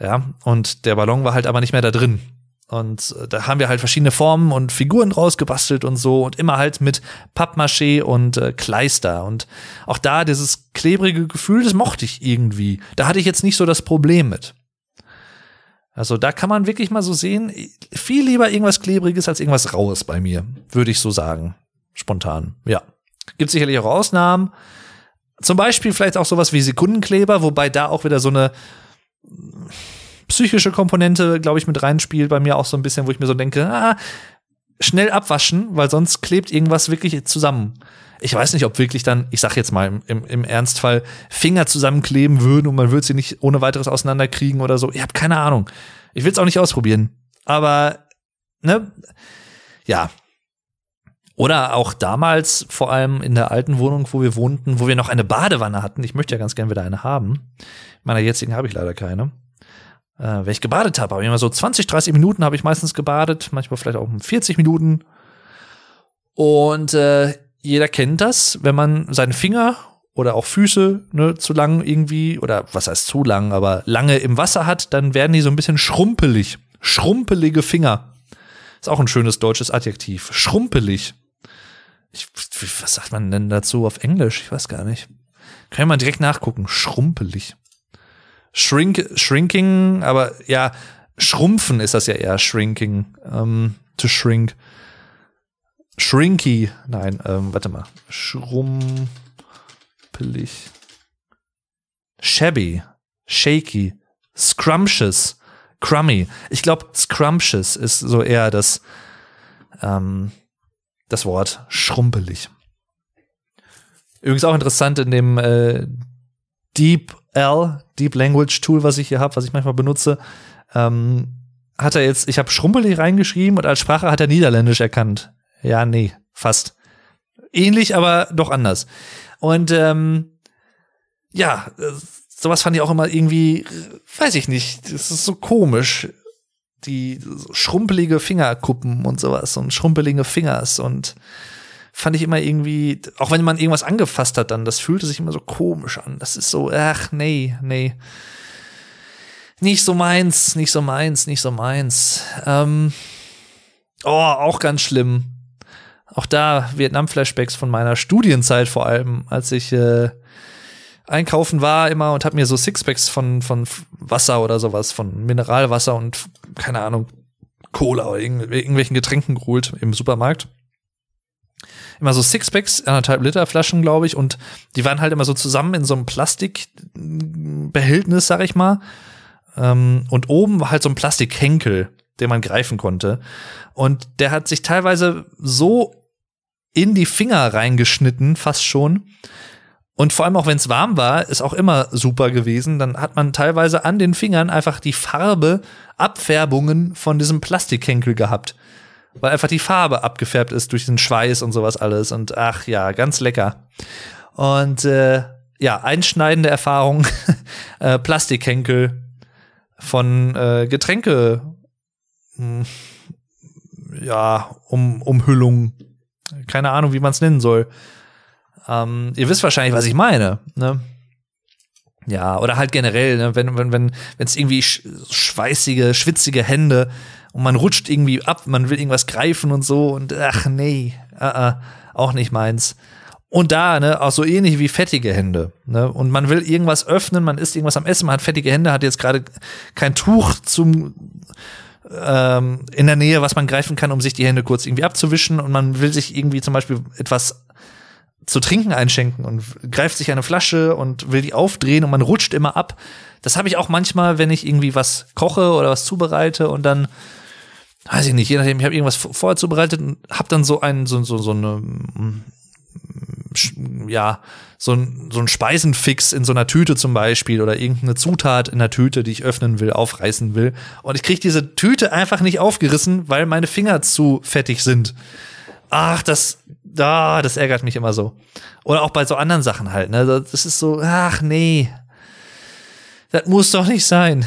Ja, und der Ballon war halt aber nicht mehr da drin. Und äh, da haben wir halt verschiedene Formen und Figuren draus gebastelt und so und immer halt mit Pappmaché und äh, Kleister. Und auch da dieses klebrige Gefühl, das mochte ich irgendwie. Da hatte ich jetzt nicht so das Problem mit. Also da kann man wirklich mal so sehen, viel lieber irgendwas Klebriges als irgendwas Raues bei mir, würde ich so sagen. Spontan, ja. Gibt sicherlich auch Ausnahmen. Zum Beispiel vielleicht auch sowas wie Sekundenkleber, wobei da auch wieder so eine psychische Komponente, glaube ich, mit reinspielt bei mir auch so ein bisschen, wo ich mir so denke, ah, schnell abwaschen, weil sonst klebt irgendwas wirklich zusammen. Ich weiß nicht, ob wirklich dann, ich sag jetzt mal im, im, Ernstfall, Finger zusammenkleben würden und man würde sie nicht ohne weiteres auseinanderkriegen oder so. Ich habe keine Ahnung. Ich will es auch nicht ausprobieren. Aber, ne, ja. Oder auch damals, vor allem in der alten Wohnung, wo wir wohnten, wo wir noch eine Badewanne hatten. Ich möchte ja ganz gern wieder eine haben. In meiner jetzigen habe ich leider keine äh, wenn ich gebadet habe. Aber immer so 20, 30 Minuten habe ich meistens gebadet, manchmal vielleicht auch 40 Minuten. Und äh, jeder kennt das, wenn man seine Finger oder auch Füße ne, zu lang irgendwie, oder was heißt zu lang, aber lange im Wasser hat, dann werden die so ein bisschen schrumpelig. Schrumpelige Finger. Ist auch ein schönes deutsches Adjektiv. Schrumpelig. Ich, was sagt man denn dazu auf Englisch? Ich weiß gar nicht. Kann ich mal direkt nachgucken. Schrumpelig. Shrink, Shrinking, aber ja, Schrumpfen ist das ja eher Shrinking. Ähm, to shrink. Shrinky, nein, ähm, warte mal. Schrumpelig. Shabby. Shaky. Scrumptious. Crummy. Ich glaube, scrumptious ist so eher das, ähm, das Wort schrumpelig. Übrigens auch interessant in dem äh, Deep L, Deep Language Tool, was ich hier habe, was ich manchmal benutze, ähm, hat er jetzt, ich habe Schrumpelig reingeschrieben und als Sprache hat er Niederländisch erkannt. Ja, nee, fast. Ähnlich, aber doch anders. Und ähm, ja, sowas fand ich auch immer irgendwie, weiß ich nicht, das ist so komisch. Die so schrumpelige Fingerkuppen und sowas und schrumpelige Fingers und fand ich immer irgendwie, auch wenn man irgendwas angefasst hat, dann, das fühlte sich immer so komisch an. Das ist so, ach, nee, nee. Nicht so meins, nicht so meins, nicht so meins. Ähm, oh, auch ganz schlimm. Auch da Vietnam-Flashbacks von meiner Studienzeit vor allem, als ich äh, einkaufen war immer und habe mir so Sixpacks von, von Wasser oder sowas, von Mineralwasser und keine Ahnung, Cola oder irgendw irgendwelchen Getränken geholt im Supermarkt. Immer so Sixpacks, anderthalb Liter Flaschen, glaube ich, und die waren halt immer so zusammen in so einem Plastikbehältnis, sag ich mal. Ähm, und oben war halt so ein Plastikhenkel, den man greifen konnte. Und der hat sich teilweise so in die Finger reingeschnitten, fast schon, und vor allem auch wenn es warm war, ist auch immer super gewesen. Dann hat man teilweise an den Fingern einfach die Farbe, Abfärbungen von diesem Plastikhenkel gehabt. Weil einfach die Farbe abgefärbt ist durch den Schweiß und sowas alles. Und ach ja, ganz lecker. Und äh, ja, einschneidende Erfahrung. äh, Plastikhenkel von äh, Getränke. Hm, ja, um Umhüllung. Keine Ahnung, wie man es nennen soll. Ähm, ihr wisst wahrscheinlich, was ich meine. Ne? Ja, oder halt generell, ne? wenn wenn wenn wenn es irgendwie schweißige, schwitzige Hände und man rutscht irgendwie ab, man will irgendwas greifen und so und ach nee, uh -uh, auch nicht meins. Und da, ne, auch so ähnlich wie fettige Hände. Ne? Und man will irgendwas öffnen, man isst irgendwas am Essen, man hat fettige Hände, hat jetzt gerade kein Tuch zum ähm, in der Nähe, was man greifen kann, um sich die Hände kurz irgendwie abzuwischen. Und man will sich irgendwie zum Beispiel etwas zu trinken einschenken und greift sich eine Flasche und will die aufdrehen und man rutscht immer ab. Das habe ich auch manchmal, wenn ich irgendwie was koche oder was zubereite und dann weiß ich nicht, je nachdem, ich habe irgendwas vorher zubereitet und habe dann so einen so so so eine mm, ja, so ein, so ein Speisenfix in so einer Tüte zum Beispiel oder irgendeine Zutat in der Tüte, die ich öffnen will, aufreißen will. Und ich kriege diese Tüte einfach nicht aufgerissen, weil meine Finger zu fettig sind. Ach, das ah, das ärgert mich immer so. Oder auch bei so anderen Sachen halt, ne? Das ist so, ach nee. Das muss doch nicht sein.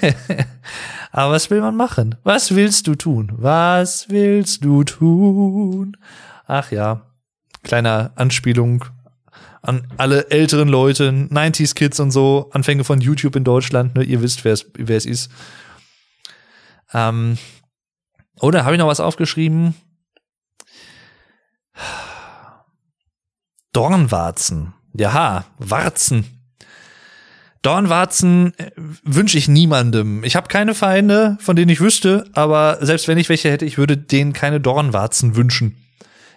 Aber was will man machen? Was willst du tun? Was willst du tun? Ach ja, kleiner Anspielung an alle älteren Leute, 90s Kids und so, Anfänge von YouTube in Deutschland, ne? Ihr wisst, wer es, ist. Ähm, oder habe ich noch was aufgeschrieben? Dornwarzen. Ja, Warzen. Dornwarzen äh, wünsche ich niemandem. Ich habe keine Feinde, von denen ich wüsste, aber selbst wenn ich welche hätte, ich würde denen keine Dornwarzen wünschen.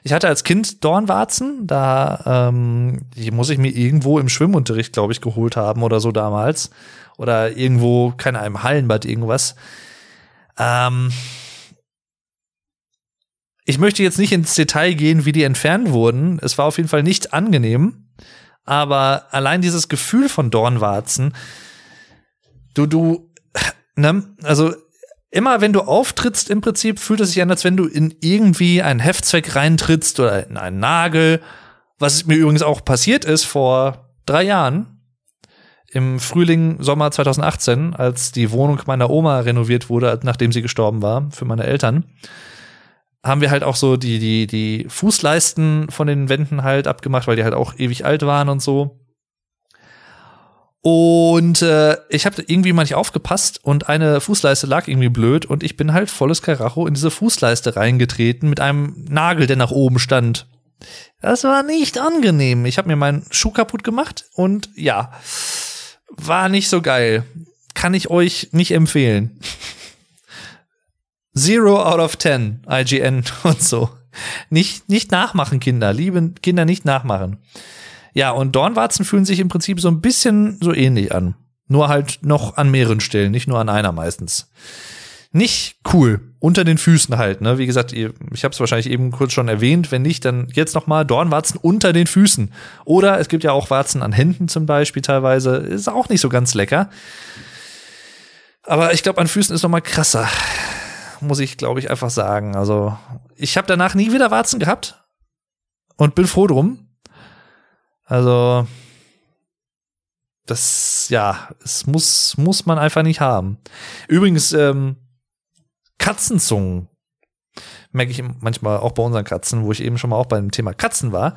Ich hatte als Kind Dornwarzen, da ähm, die muss ich mir irgendwo im Schwimmunterricht, glaube ich, geholt haben oder so damals. Oder irgendwo, keine Ahnung, im Hallenbad irgendwas. Ähm, ich möchte jetzt nicht ins Detail gehen, wie die entfernt wurden. Es war auf jeden Fall nicht angenehm. Aber allein dieses Gefühl von Dornwarzen, du, du, ne, also immer wenn du auftrittst, im Prinzip fühlt es sich an, als wenn du in irgendwie einen Heftzweck reintrittst oder in einen Nagel. Was mir übrigens auch passiert ist vor drei Jahren. Im Frühling, Sommer 2018, als die Wohnung meiner Oma renoviert wurde, nachdem sie gestorben war, für meine Eltern haben wir halt auch so die, die, die Fußleisten von den Wänden halt abgemacht, weil die halt auch ewig alt waren und so. Und äh, ich habe irgendwie mal nicht aufgepasst und eine Fußleiste lag irgendwie blöd und ich bin halt volles Karacho in diese Fußleiste reingetreten mit einem Nagel, der nach oben stand. Das war nicht angenehm. Ich habe mir meinen Schuh kaputt gemacht und ja, war nicht so geil. Kann ich euch nicht empfehlen. Zero out of ten, IGN und so. Nicht, nicht nachmachen, Kinder. Liebe Kinder nicht nachmachen. Ja, und Dornwarzen fühlen sich im Prinzip so ein bisschen so ähnlich an. Nur halt noch an mehreren Stellen, nicht nur an einer meistens. Nicht cool. Unter den Füßen halt, ne? Wie gesagt, ich habe es wahrscheinlich eben kurz schon erwähnt. Wenn nicht, dann jetzt noch mal Dornwarzen unter den Füßen. Oder es gibt ja auch Warzen an Händen zum Beispiel teilweise. Ist auch nicht so ganz lecker. Aber ich glaube, an Füßen ist noch mal krasser muss ich, glaube ich, einfach sagen. Also, ich habe danach nie wieder Warzen gehabt und bin froh drum. Also, das, ja, es muss, muss man einfach nicht haben. Übrigens, ähm, Katzenzungen merke ich manchmal auch bei unseren Katzen, wo ich eben schon mal auch beim Thema Katzen war.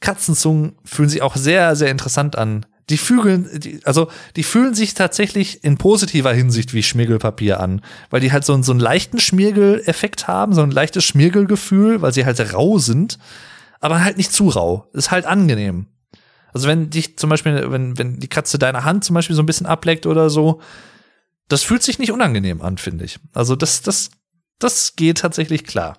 Katzenzungen fühlen sich auch sehr, sehr interessant an. Die fühlen, die, also die fühlen sich tatsächlich in positiver Hinsicht wie Schmirgelpapier an, weil die halt so, so einen leichten Schmirgeleffekt haben, so ein leichtes Schmirgelgefühl, weil sie halt rau sind, aber halt nicht zu rau. Ist halt angenehm. Also wenn dich zum Beispiel, wenn, wenn die Katze deine Hand zum Beispiel so ein bisschen ableckt oder so, das fühlt sich nicht unangenehm an, finde ich. Also das, das, das geht tatsächlich klar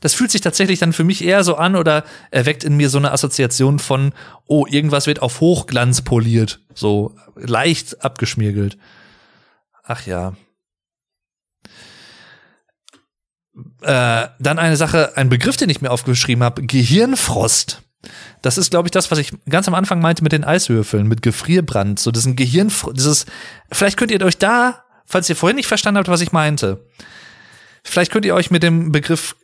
das fühlt sich tatsächlich dann für mich eher so an oder erweckt in mir so eine Assoziation von, oh, irgendwas wird auf Hochglanz poliert, so leicht abgeschmirgelt. Ach ja. Äh, dann eine Sache, ein Begriff, den ich mir aufgeschrieben habe, Gehirnfrost. Das ist, glaube ich, das, was ich ganz am Anfang meinte mit den Eiswürfeln, mit Gefrierbrand. So, das ist ein Gehirnfrost. Dieses, vielleicht könnt ihr euch da, falls ihr vorhin nicht verstanden habt, was ich meinte, vielleicht könnt ihr euch mit dem Begriff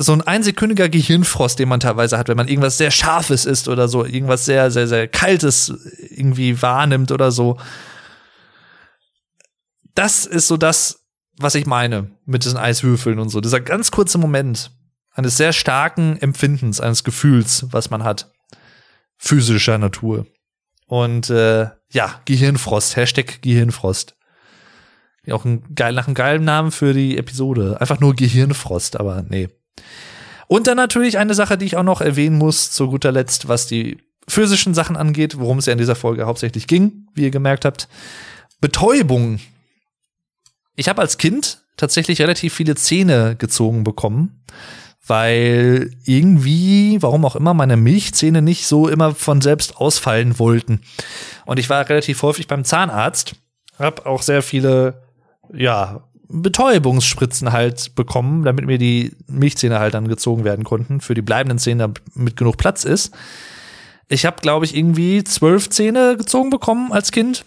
so ein einsekündiger Gehirnfrost, den man teilweise hat, wenn man irgendwas sehr Scharfes isst oder so, irgendwas sehr, sehr, sehr Kaltes irgendwie wahrnimmt oder so. Das ist so das, was ich meine mit diesen Eiswürfeln und so. Dieser ganz kurze Moment eines sehr starken Empfindens, eines Gefühls, was man hat. Physischer Natur. Und äh, ja, Gehirnfrost, Hashtag Gehirnfrost. Auch ein geil, nach einem geilen Namen für die Episode. Einfach nur Gehirnfrost, aber nee. Und dann natürlich eine Sache, die ich auch noch erwähnen muss, zu guter Letzt, was die physischen Sachen angeht, worum es ja in dieser Folge hauptsächlich ging, wie ihr gemerkt habt. Betäubung. Ich habe als Kind tatsächlich relativ viele Zähne gezogen bekommen, weil irgendwie, warum auch immer, meine Milchzähne nicht so immer von selbst ausfallen wollten. Und ich war relativ häufig beim Zahnarzt, habe auch sehr viele ja, Betäubungsspritzen halt bekommen, damit mir die Milchzähne halt dann gezogen werden konnten, für die bleibenden Zähne, damit genug Platz ist. Ich habe, glaube ich, irgendwie zwölf Zähne gezogen bekommen als Kind.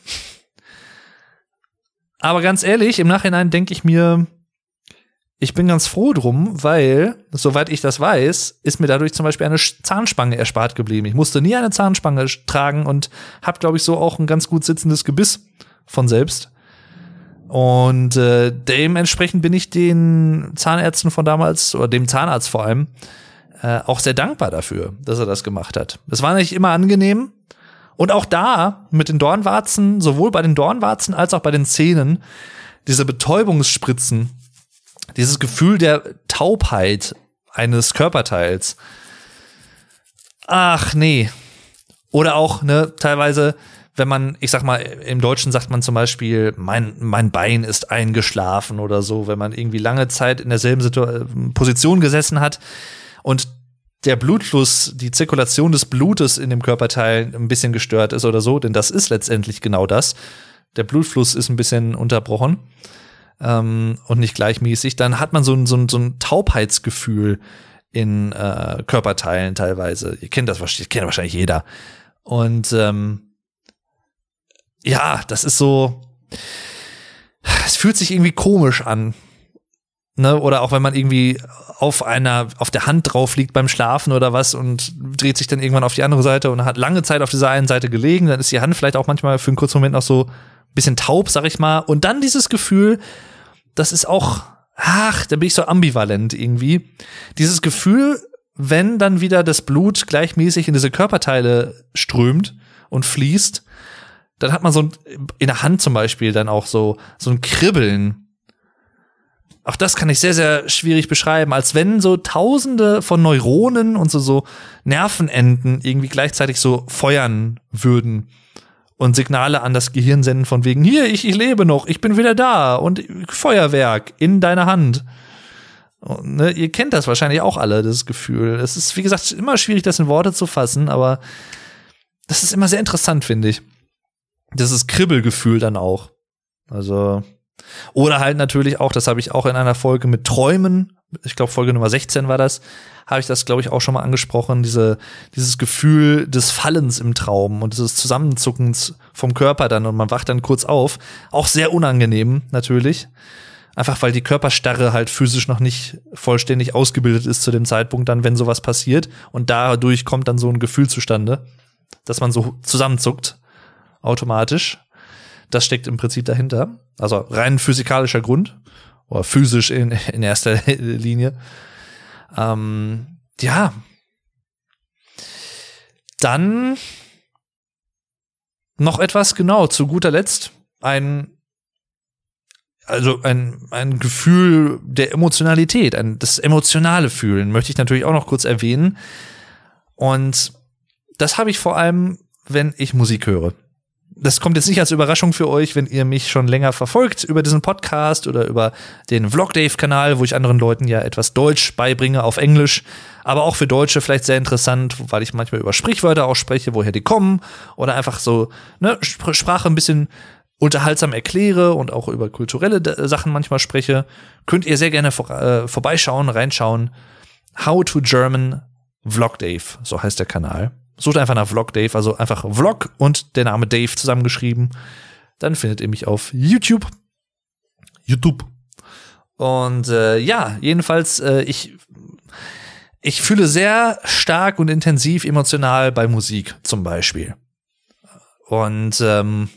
Aber ganz ehrlich, im Nachhinein denke ich mir, ich bin ganz froh drum, weil, soweit ich das weiß, ist mir dadurch zum Beispiel eine Zahnspange erspart geblieben. Ich musste nie eine Zahnspange tragen und habe, glaube ich, so auch ein ganz gut sitzendes Gebiss von selbst. Und äh, dementsprechend bin ich den Zahnärzten von damals, oder dem Zahnarzt vor allem, äh, auch sehr dankbar dafür, dass er das gemacht hat. Es war nicht immer angenehm. Und auch da mit den Dornwarzen, sowohl bei den Dornwarzen als auch bei den Zähnen, diese Betäubungsspritzen, dieses Gefühl der Taubheit eines Körperteils. Ach nee. Oder auch, ne, teilweise wenn man, ich sag mal, im Deutschen sagt man zum Beispiel, mein, mein Bein ist eingeschlafen oder so, wenn man irgendwie lange Zeit in derselben Situ Position gesessen hat und der Blutfluss, die Zirkulation des Blutes in dem Körperteil ein bisschen gestört ist oder so, denn das ist letztendlich genau das. Der Blutfluss ist ein bisschen unterbrochen ähm, und nicht gleichmäßig, dann hat man so ein, so ein, so ein Taubheitsgefühl in äh, Körperteilen teilweise. Ihr kennt das wahrscheinlich, kennt wahrscheinlich jeder. Und ähm, ja, das ist so, es fühlt sich irgendwie komisch an. Ne? Oder auch wenn man irgendwie auf einer, auf der Hand drauf liegt beim Schlafen oder was und dreht sich dann irgendwann auf die andere Seite und hat lange Zeit auf dieser einen Seite gelegen, dann ist die Hand vielleicht auch manchmal für einen kurzen Moment noch so ein bisschen taub, sag ich mal. Und dann dieses Gefühl, das ist auch, ach, da bin ich so ambivalent irgendwie. Dieses Gefühl, wenn dann wieder das Blut gleichmäßig in diese Körperteile strömt und fließt, dann hat man so ein, in der Hand zum Beispiel dann auch so, so ein Kribbeln. Auch das kann ich sehr, sehr schwierig beschreiben, als wenn so tausende von Neuronen und so, so Nervenenden irgendwie gleichzeitig so feuern würden und Signale an das Gehirn senden von wegen, hier, ich, ich lebe noch, ich bin wieder da und Feuerwerk in deiner Hand. Und, ne, ihr kennt das wahrscheinlich auch alle, das Gefühl. Es ist, wie gesagt, immer schwierig, das in Worte zu fassen, aber das ist immer sehr interessant, finde ich das ist Kribbelgefühl dann auch. Also, oder halt natürlich auch, das habe ich auch in einer Folge mit Träumen, ich glaube Folge Nummer 16 war das, habe ich das, glaube ich, auch schon mal angesprochen, diese, dieses Gefühl des Fallens im Traum und dieses Zusammenzuckens vom Körper dann und man wacht dann kurz auf. Auch sehr unangenehm, natürlich. Einfach weil die Körperstarre halt physisch noch nicht vollständig ausgebildet ist zu dem Zeitpunkt dann, wenn sowas passiert. Und dadurch kommt dann so ein Gefühl zustande, dass man so zusammenzuckt automatisch. Das steckt im Prinzip dahinter. Also rein physikalischer Grund oder physisch in, in erster Linie. Ähm, ja. Dann noch etwas, genau, zu guter Letzt, ein, also ein, ein Gefühl der Emotionalität, ein, das emotionale Fühlen möchte ich natürlich auch noch kurz erwähnen. Und das habe ich vor allem, wenn ich Musik höre das kommt jetzt nicht als Überraschung für euch, wenn ihr mich schon länger verfolgt über diesen Podcast oder über den Vlog Dave Kanal, wo ich anderen Leuten ja etwas Deutsch beibringe auf Englisch, aber auch für Deutsche vielleicht sehr interessant, weil ich manchmal über Sprichwörter auch spreche, woher die kommen oder einfach so ne, Sprache ein bisschen unterhaltsam erkläre und auch über kulturelle Sachen manchmal spreche, könnt ihr sehr gerne vor, äh, vorbeischauen, reinschauen. How to German Vlog Dave, so heißt der Kanal. Sucht einfach nach Vlog Dave, also einfach Vlog und der Name Dave zusammengeschrieben. Dann findet ihr mich auf YouTube. YouTube. Und äh, ja, jedenfalls, äh, ich, ich fühle sehr stark und intensiv emotional bei Musik zum Beispiel. Und ähm,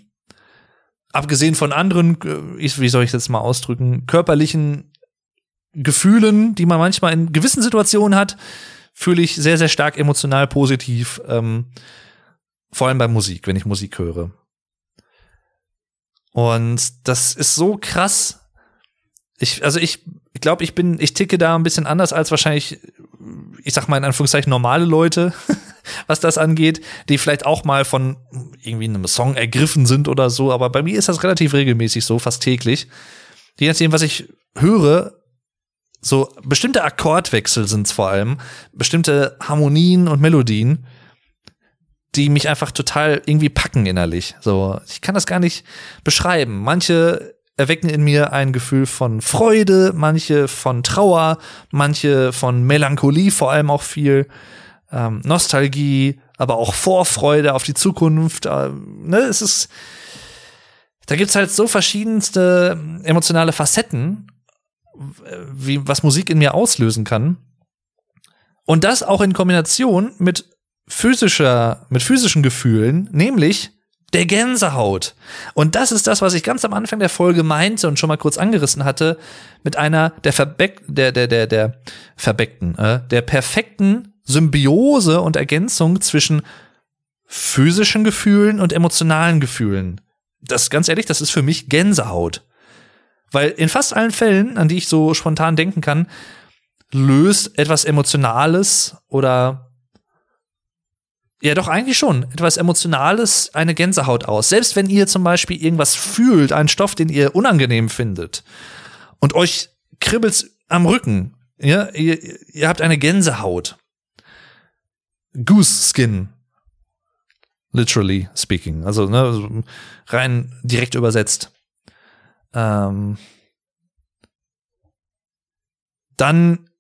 abgesehen von anderen, äh, wie soll ich das mal ausdrücken, körperlichen Gefühlen, die man manchmal in gewissen Situationen hat, fühle ich sehr, sehr stark emotional positiv, ähm, vor allem bei Musik, wenn ich Musik höre. Und das ist so krass. Ich, also ich, ich glaube, ich bin, ich ticke da ein bisschen anders als wahrscheinlich, ich sag mal in Anführungszeichen normale Leute, was das angeht, die vielleicht auch mal von irgendwie einem Song ergriffen sind oder so. Aber bei mir ist das relativ regelmäßig so, fast täglich. Je nachdem, was ich höre, so bestimmte Akkordwechsel sind es vor allem, bestimmte Harmonien und Melodien, die mich einfach total irgendwie packen innerlich. So, ich kann das gar nicht beschreiben. Manche erwecken in mir ein Gefühl von Freude, manche von Trauer, manche von Melancholie, vor allem auch viel ähm, Nostalgie, aber auch Vorfreude auf die Zukunft. Äh, ne, es ist, da gibt's halt so verschiedenste emotionale Facetten wie, was Musik in mir auslösen kann. Und das auch in Kombination mit physischer, mit physischen Gefühlen, nämlich der Gänsehaut. Und das ist das, was ich ganz am Anfang der Folge meinte und schon mal kurz angerissen hatte, mit einer der Verbeck, der, der, der, der Verbeckten, äh, der perfekten Symbiose und Ergänzung zwischen physischen Gefühlen und emotionalen Gefühlen. Das, ganz ehrlich, das ist für mich Gänsehaut. Weil in fast allen Fällen, an die ich so spontan denken kann, löst etwas Emotionales oder ja, doch eigentlich schon. Etwas Emotionales eine Gänsehaut aus. Selbst wenn ihr zum Beispiel irgendwas fühlt, einen Stoff, den ihr unangenehm findet und euch kribbelt am Rücken, ja, ihr, ihr habt eine Gänsehaut. Goose Skin. Literally speaking. Also, ne, rein direkt übersetzt ähm, dann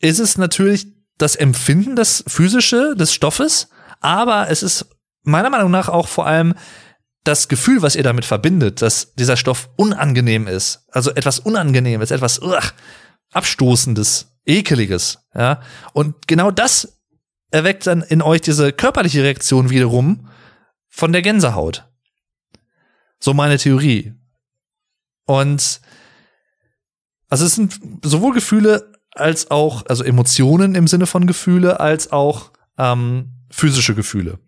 ist es natürlich das Empfinden, das physische des Stoffes, aber es ist meiner Meinung nach auch vor allem das Gefühl, was ihr damit verbindet, dass dieser Stoff unangenehm ist, also etwas Unangenehmes, etwas ugh, Abstoßendes, Ekeliges, ja. Und genau das erweckt dann in euch diese körperliche Reaktion wiederum von der Gänsehaut. So meine Theorie. Und also es sind sowohl Gefühle als auch, also Emotionen im Sinne von Gefühle, als auch ähm, physische Gefühle.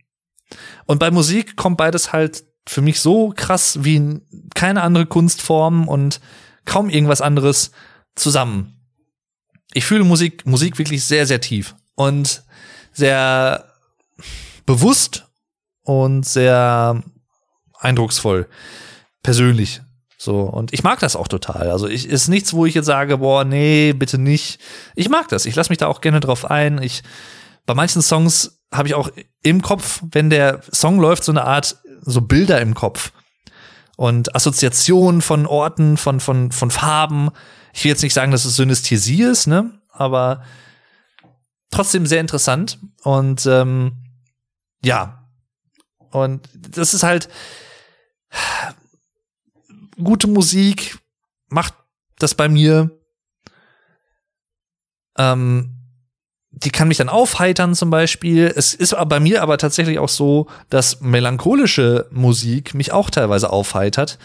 Und bei Musik kommt beides halt für mich so krass wie keine andere Kunstform und kaum irgendwas anderes zusammen. Ich fühle Musik, Musik wirklich sehr, sehr tief und sehr bewusst und sehr eindrucksvoll. Persönlich. So, und ich mag das auch total. Also ich ist nichts, wo ich jetzt sage, boah, nee, bitte nicht. Ich mag das. Ich lasse mich da auch gerne drauf ein. Ich bei manchen Songs habe ich auch im Kopf, wenn der Song läuft, so eine Art so Bilder im Kopf und Assoziationen von Orten, von von von Farben. Ich will jetzt nicht sagen, dass es Synästhesie ist, ne, aber trotzdem sehr interessant und ähm, ja. Und das ist halt gute Musik macht das bei mir. Ähm, die kann mich dann aufheitern zum Beispiel. Es ist bei mir aber tatsächlich auch so, dass melancholische Musik mich auch teilweise aufheitert.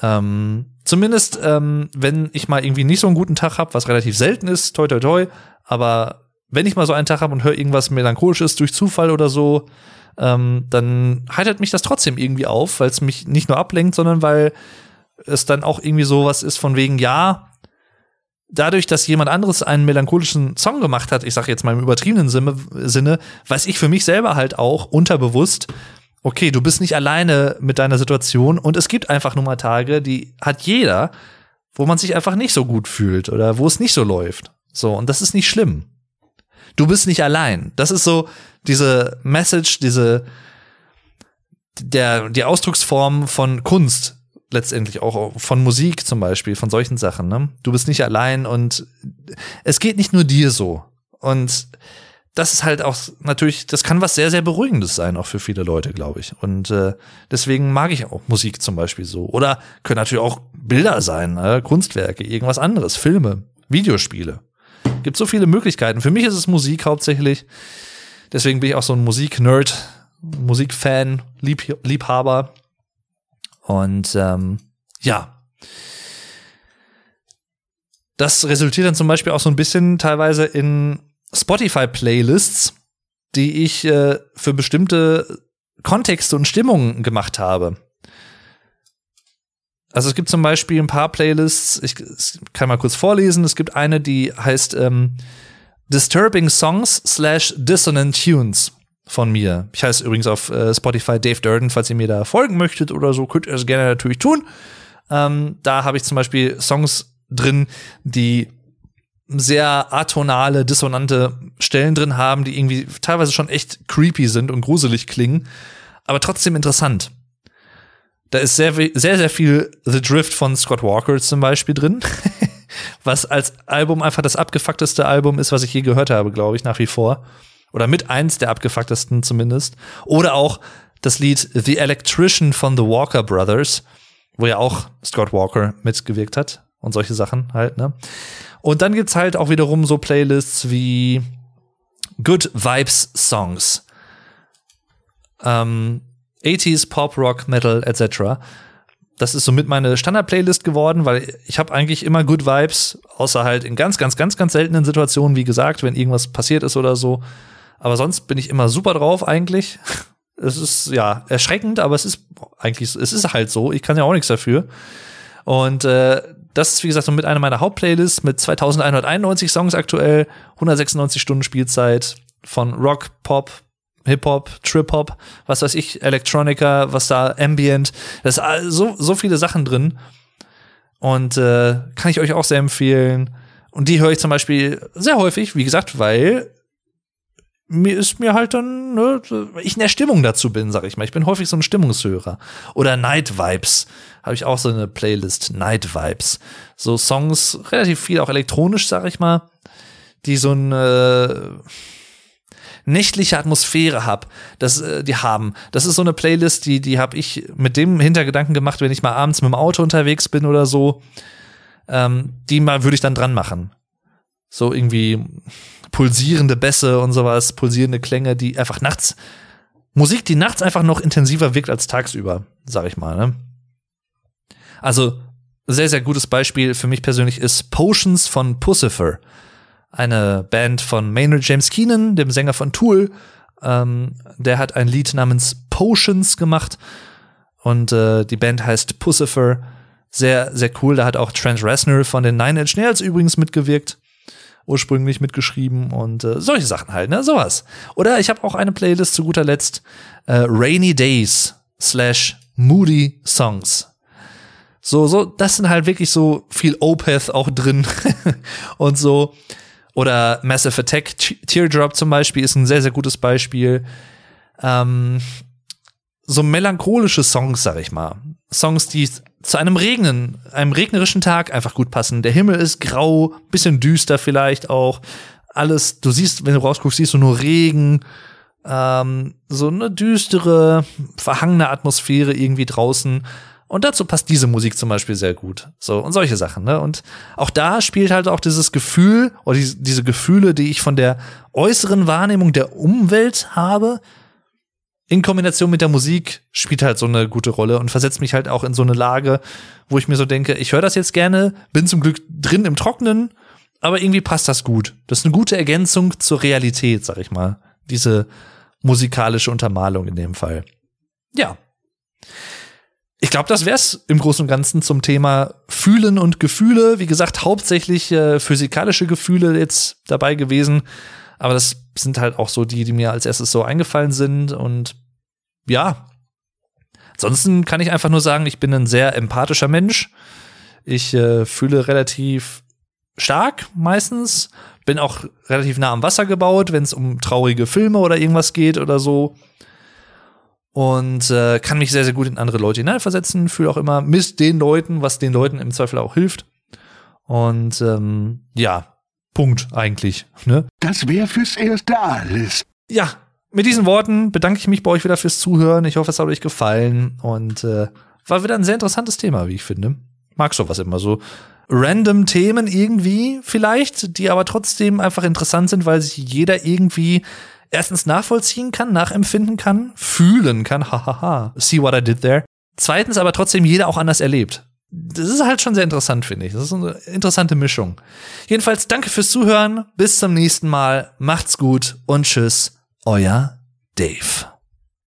Ähm, zumindest, ähm, wenn ich mal irgendwie nicht so einen guten Tag habe, was relativ selten ist, toi toi toi, aber wenn ich mal so einen Tag habe und höre irgendwas Melancholisches durch Zufall oder so, ähm, dann heitert mich das trotzdem irgendwie auf, weil es mich nicht nur ablenkt, sondern weil es dann auch irgendwie sowas ist von wegen, ja, dadurch, dass jemand anderes einen melancholischen Song gemacht hat, ich sage jetzt mal im übertriebenen Sinne, weiß ich für mich selber halt auch unterbewusst, okay, du bist nicht alleine mit deiner Situation und es gibt einfach nur mal Tage, die hat jeder, wo man sich einfach nicht so gut fühlt oder wo es nicht so läuft. So, und das ist nicht schlimm. Du bist nicht allein. Das ist so diese Message, diese der die Ausdrucksform von Kunst letztendlich auch von Musik zum Beispiel, von solchen Sachen. Ne? Du bist nicht allein und es geht nicht nur dir so. Und das ist halt auch natürlich, das kann was sehr, sehr Beruhigendes sein, auch für viele Leute, glaube ich. Und äh, deswegen mag ich auch Musik zum Beispiel so. Oder können natürlich auch Bilder sein, äh, Kunstwerke, irgendwas anderes, Filme, Videospiele. Gibt so viele Möglichkeiten. Für mich ist es Musik hauptsächlich. Deswegen bin ich auch so ein Musik-Nerd, Musikfan, Lieb Liebhaber. Und ähm, ja. Das resultiert dann zum Beispiel auch so ein bisschen teilweise in Spotify-Playlists, die ich äh, für bestimmte Kontexte und Stimmungen gemacht habe. Also es gibt zum Beispiel ein paar Playlists, ich, ich kann mal kurz vorlesen. Es gibt eine, die heißt ähm, Disturbing Songs slash Dissonant Tunes von mir. Ich heiße übrigens auf äh, Spotify Dave Durden, falls ihr mir da folgen möchtet oder so, könnt ihr es gerne natürlich tun. Ähm, da habe ich zum Beispiel Songs drin, die sehr atonale, dissonante Stellen drin haben, die irgendwie teilweise schon echt creepy sind und gruselig klingen, aber trotzdem interessant. Da ist sehr, sehr, sehr viel The Drift von Scott Walker zum Beispiel drin, was als Album einfach das abgefuckteste Album ist, was ich je gehört habe, glaube ich, nach wie vor. Oder mit eins der abgefucktesten zumindest. Oder auch das Lied The Electrician von The Walker Brothers, wo ja auch Scott Walker mitgewirkt hat und solche Sachen halt, ne? Und dann gibt's halt auch wiederum so Playlists wie Good Vibes Songs. Ähm, 80s Pop, Rock, Metal, etc. Das ist somit meine Standard-Playlist geworden, weil ich habe eigentlich immer Good Vibes, außer halt in ganz, ganz, ganz, ganz seltenen Situationen, wie gesagt, wenn irgendwas passiert ist oder so. Aber sonst bin ich immer super drauf eigentlich. Es ist ja erschreckend, aber es ist eigentlich, es ist halt so. Ich kann ja auch nichts dafür. Und äh, das ist, wie gesagt, so mit einer meiner Hauptplaylists mit 2191 Songs aktuell, 196 Stunden Spielzeit von Rock, Pop, Hip-Hop, Trip-Hop, was weiß ich, Electronica, was da, Ambient, da ist so, so viele Sachen drin. Und äh, kann ich euch auch sehr empfehlen. Und die höre ich zum Beispiel sehr häufig, wie gesagt, weil mir ist mir halt dann, ne, ich in der Stimmung dazu bin, sag ich mal. Ich bin häufig so ein Stimmungshörer. Oder Night Vibes. Habe ich auch so eine Playlist, Night Vibes. So Songs, relativ viel auch elektronisch, sag ich mal, die so eine nächtliche Atmosphäre hab, das äh, die haben. Das ist so eine Playlist, die die habe ich mit dem Hintergedanken gemacht, wenn ich mal abends mit dem Auto unterwegs bin oder so. Ähm, die mal würde ich dann dran machen. So irgendwie pulsierende Bässe und sowas, pulsierende Klänge, die einfach nachts, Musik, die nachts einfach noch intensiver wirkt als tagsüber, sag ich mal. Ne? Also, sehr, sehr gutes Beispiel für mich persönlich ist Potions von Pussifer. Eine Band von Maynard James Keenan, dem Sänger von Tool. Ähm, der hat ein Lied namens Potions gemacht. Und äh, die Band heißt Pussifer. Sehr, sehr cool. Da hat auch Trent Reznor von den Nine Inch Nails übrigens mitgewirkt ursprünglich mitgeschrieben und äh, solche Sachen halt, ne? Sowas. Oder ich habe auch eine Playlist zu guter Letzt, äh, Rainy Days slash Moody Songs. So, so, das sind halt wirklich so viel Opeth auch drin und so. Oder Massive Attack Teardrop zum Beispiel ist ein sehr, sehr gutes Beispiel. Ähm, so melancholische Songs, sag ich mal. Songs, die zu einem Regnen, einem regnerischen Tag einfach gut passen. Der Himmel ist grau, bisschen düster vielleicht auch. Alles, du siehst, wenn du rausguckst, siehst du nur Regen, ähm, so eine düstere, verhangene Atmosphäre irgendwie draußen. Und dazu passt diese Musik zum Beispiel sehr gut. So, und solche Sachen, ne? Und auch da spielt halt auch dieses Gefühl, oder die, diese Gefühle, die ich von der äußeren Wahrnehmung der Umwelt habe, in Kombination mit der Musik spielt halt so eine gute Rolle und versetzt mich halt auch in so eine Lage, wo ich mir so denke, ich höre das jetzt gerne, bin zum Glück drin im Trocknen, aber irgendwie passt das gut. Das ist eine gute Ergänzung zur Realität, sag ich mal. Diese musikalische Untermalung in dem Fall. Ja. Ich glaube, das wär's im Großen und Ganzen zum Thema Fühlen und Gefühle. Wie gesagt, hauptsächlich äh, physikalische Gefühle jetzt dabei gewesen. Aber das sind halt auch so die, die mir als erstes so eingefallen sind. Und ja, ansonsten kann ich einfach nur sagen, ich bin ein sehr empathischer Mensch. Ich äh, fühle relativ stark meistens. Bin auch relativ nah am Wasser gebaut, wenn es um traurige Filme oder irgendwas geht oder so und äh, kann mich sehr, sehr gut in andere Leute hineinversetzen, fühle auch immer mit den Leuten, was den Leuten im Zweifel auch hilft. Und ähm, ja, Punkt eigentlich. Ne? Das wäre fürs Erste alles. Ja, mit diesen Worten bedanke ich mich bei euch wieder fürs Zuhören. Ich hoffe, es hat euch gefallen und äh, war wieder ein sehr interessantes Thema, wie ich finde. Mag sowas immer so. Random Themen irgendwie vielleicht, die aber trotzdem einfach interessant sind, weil sich jeder irgendwie erstens nachvollziehen kann, nachempfinden kann, fühlen kann, hahaha, see what I did there. Zweitens aber trotzdem jeder auch anders erlebt. Das ist halt schon sehr interessant, finde ich. Das ist eine interessante Mischung. Jedenfalls danke fürs Zuhören. Bis zum nächsten Mal. Macht's gut und tschüss. Euer Dave.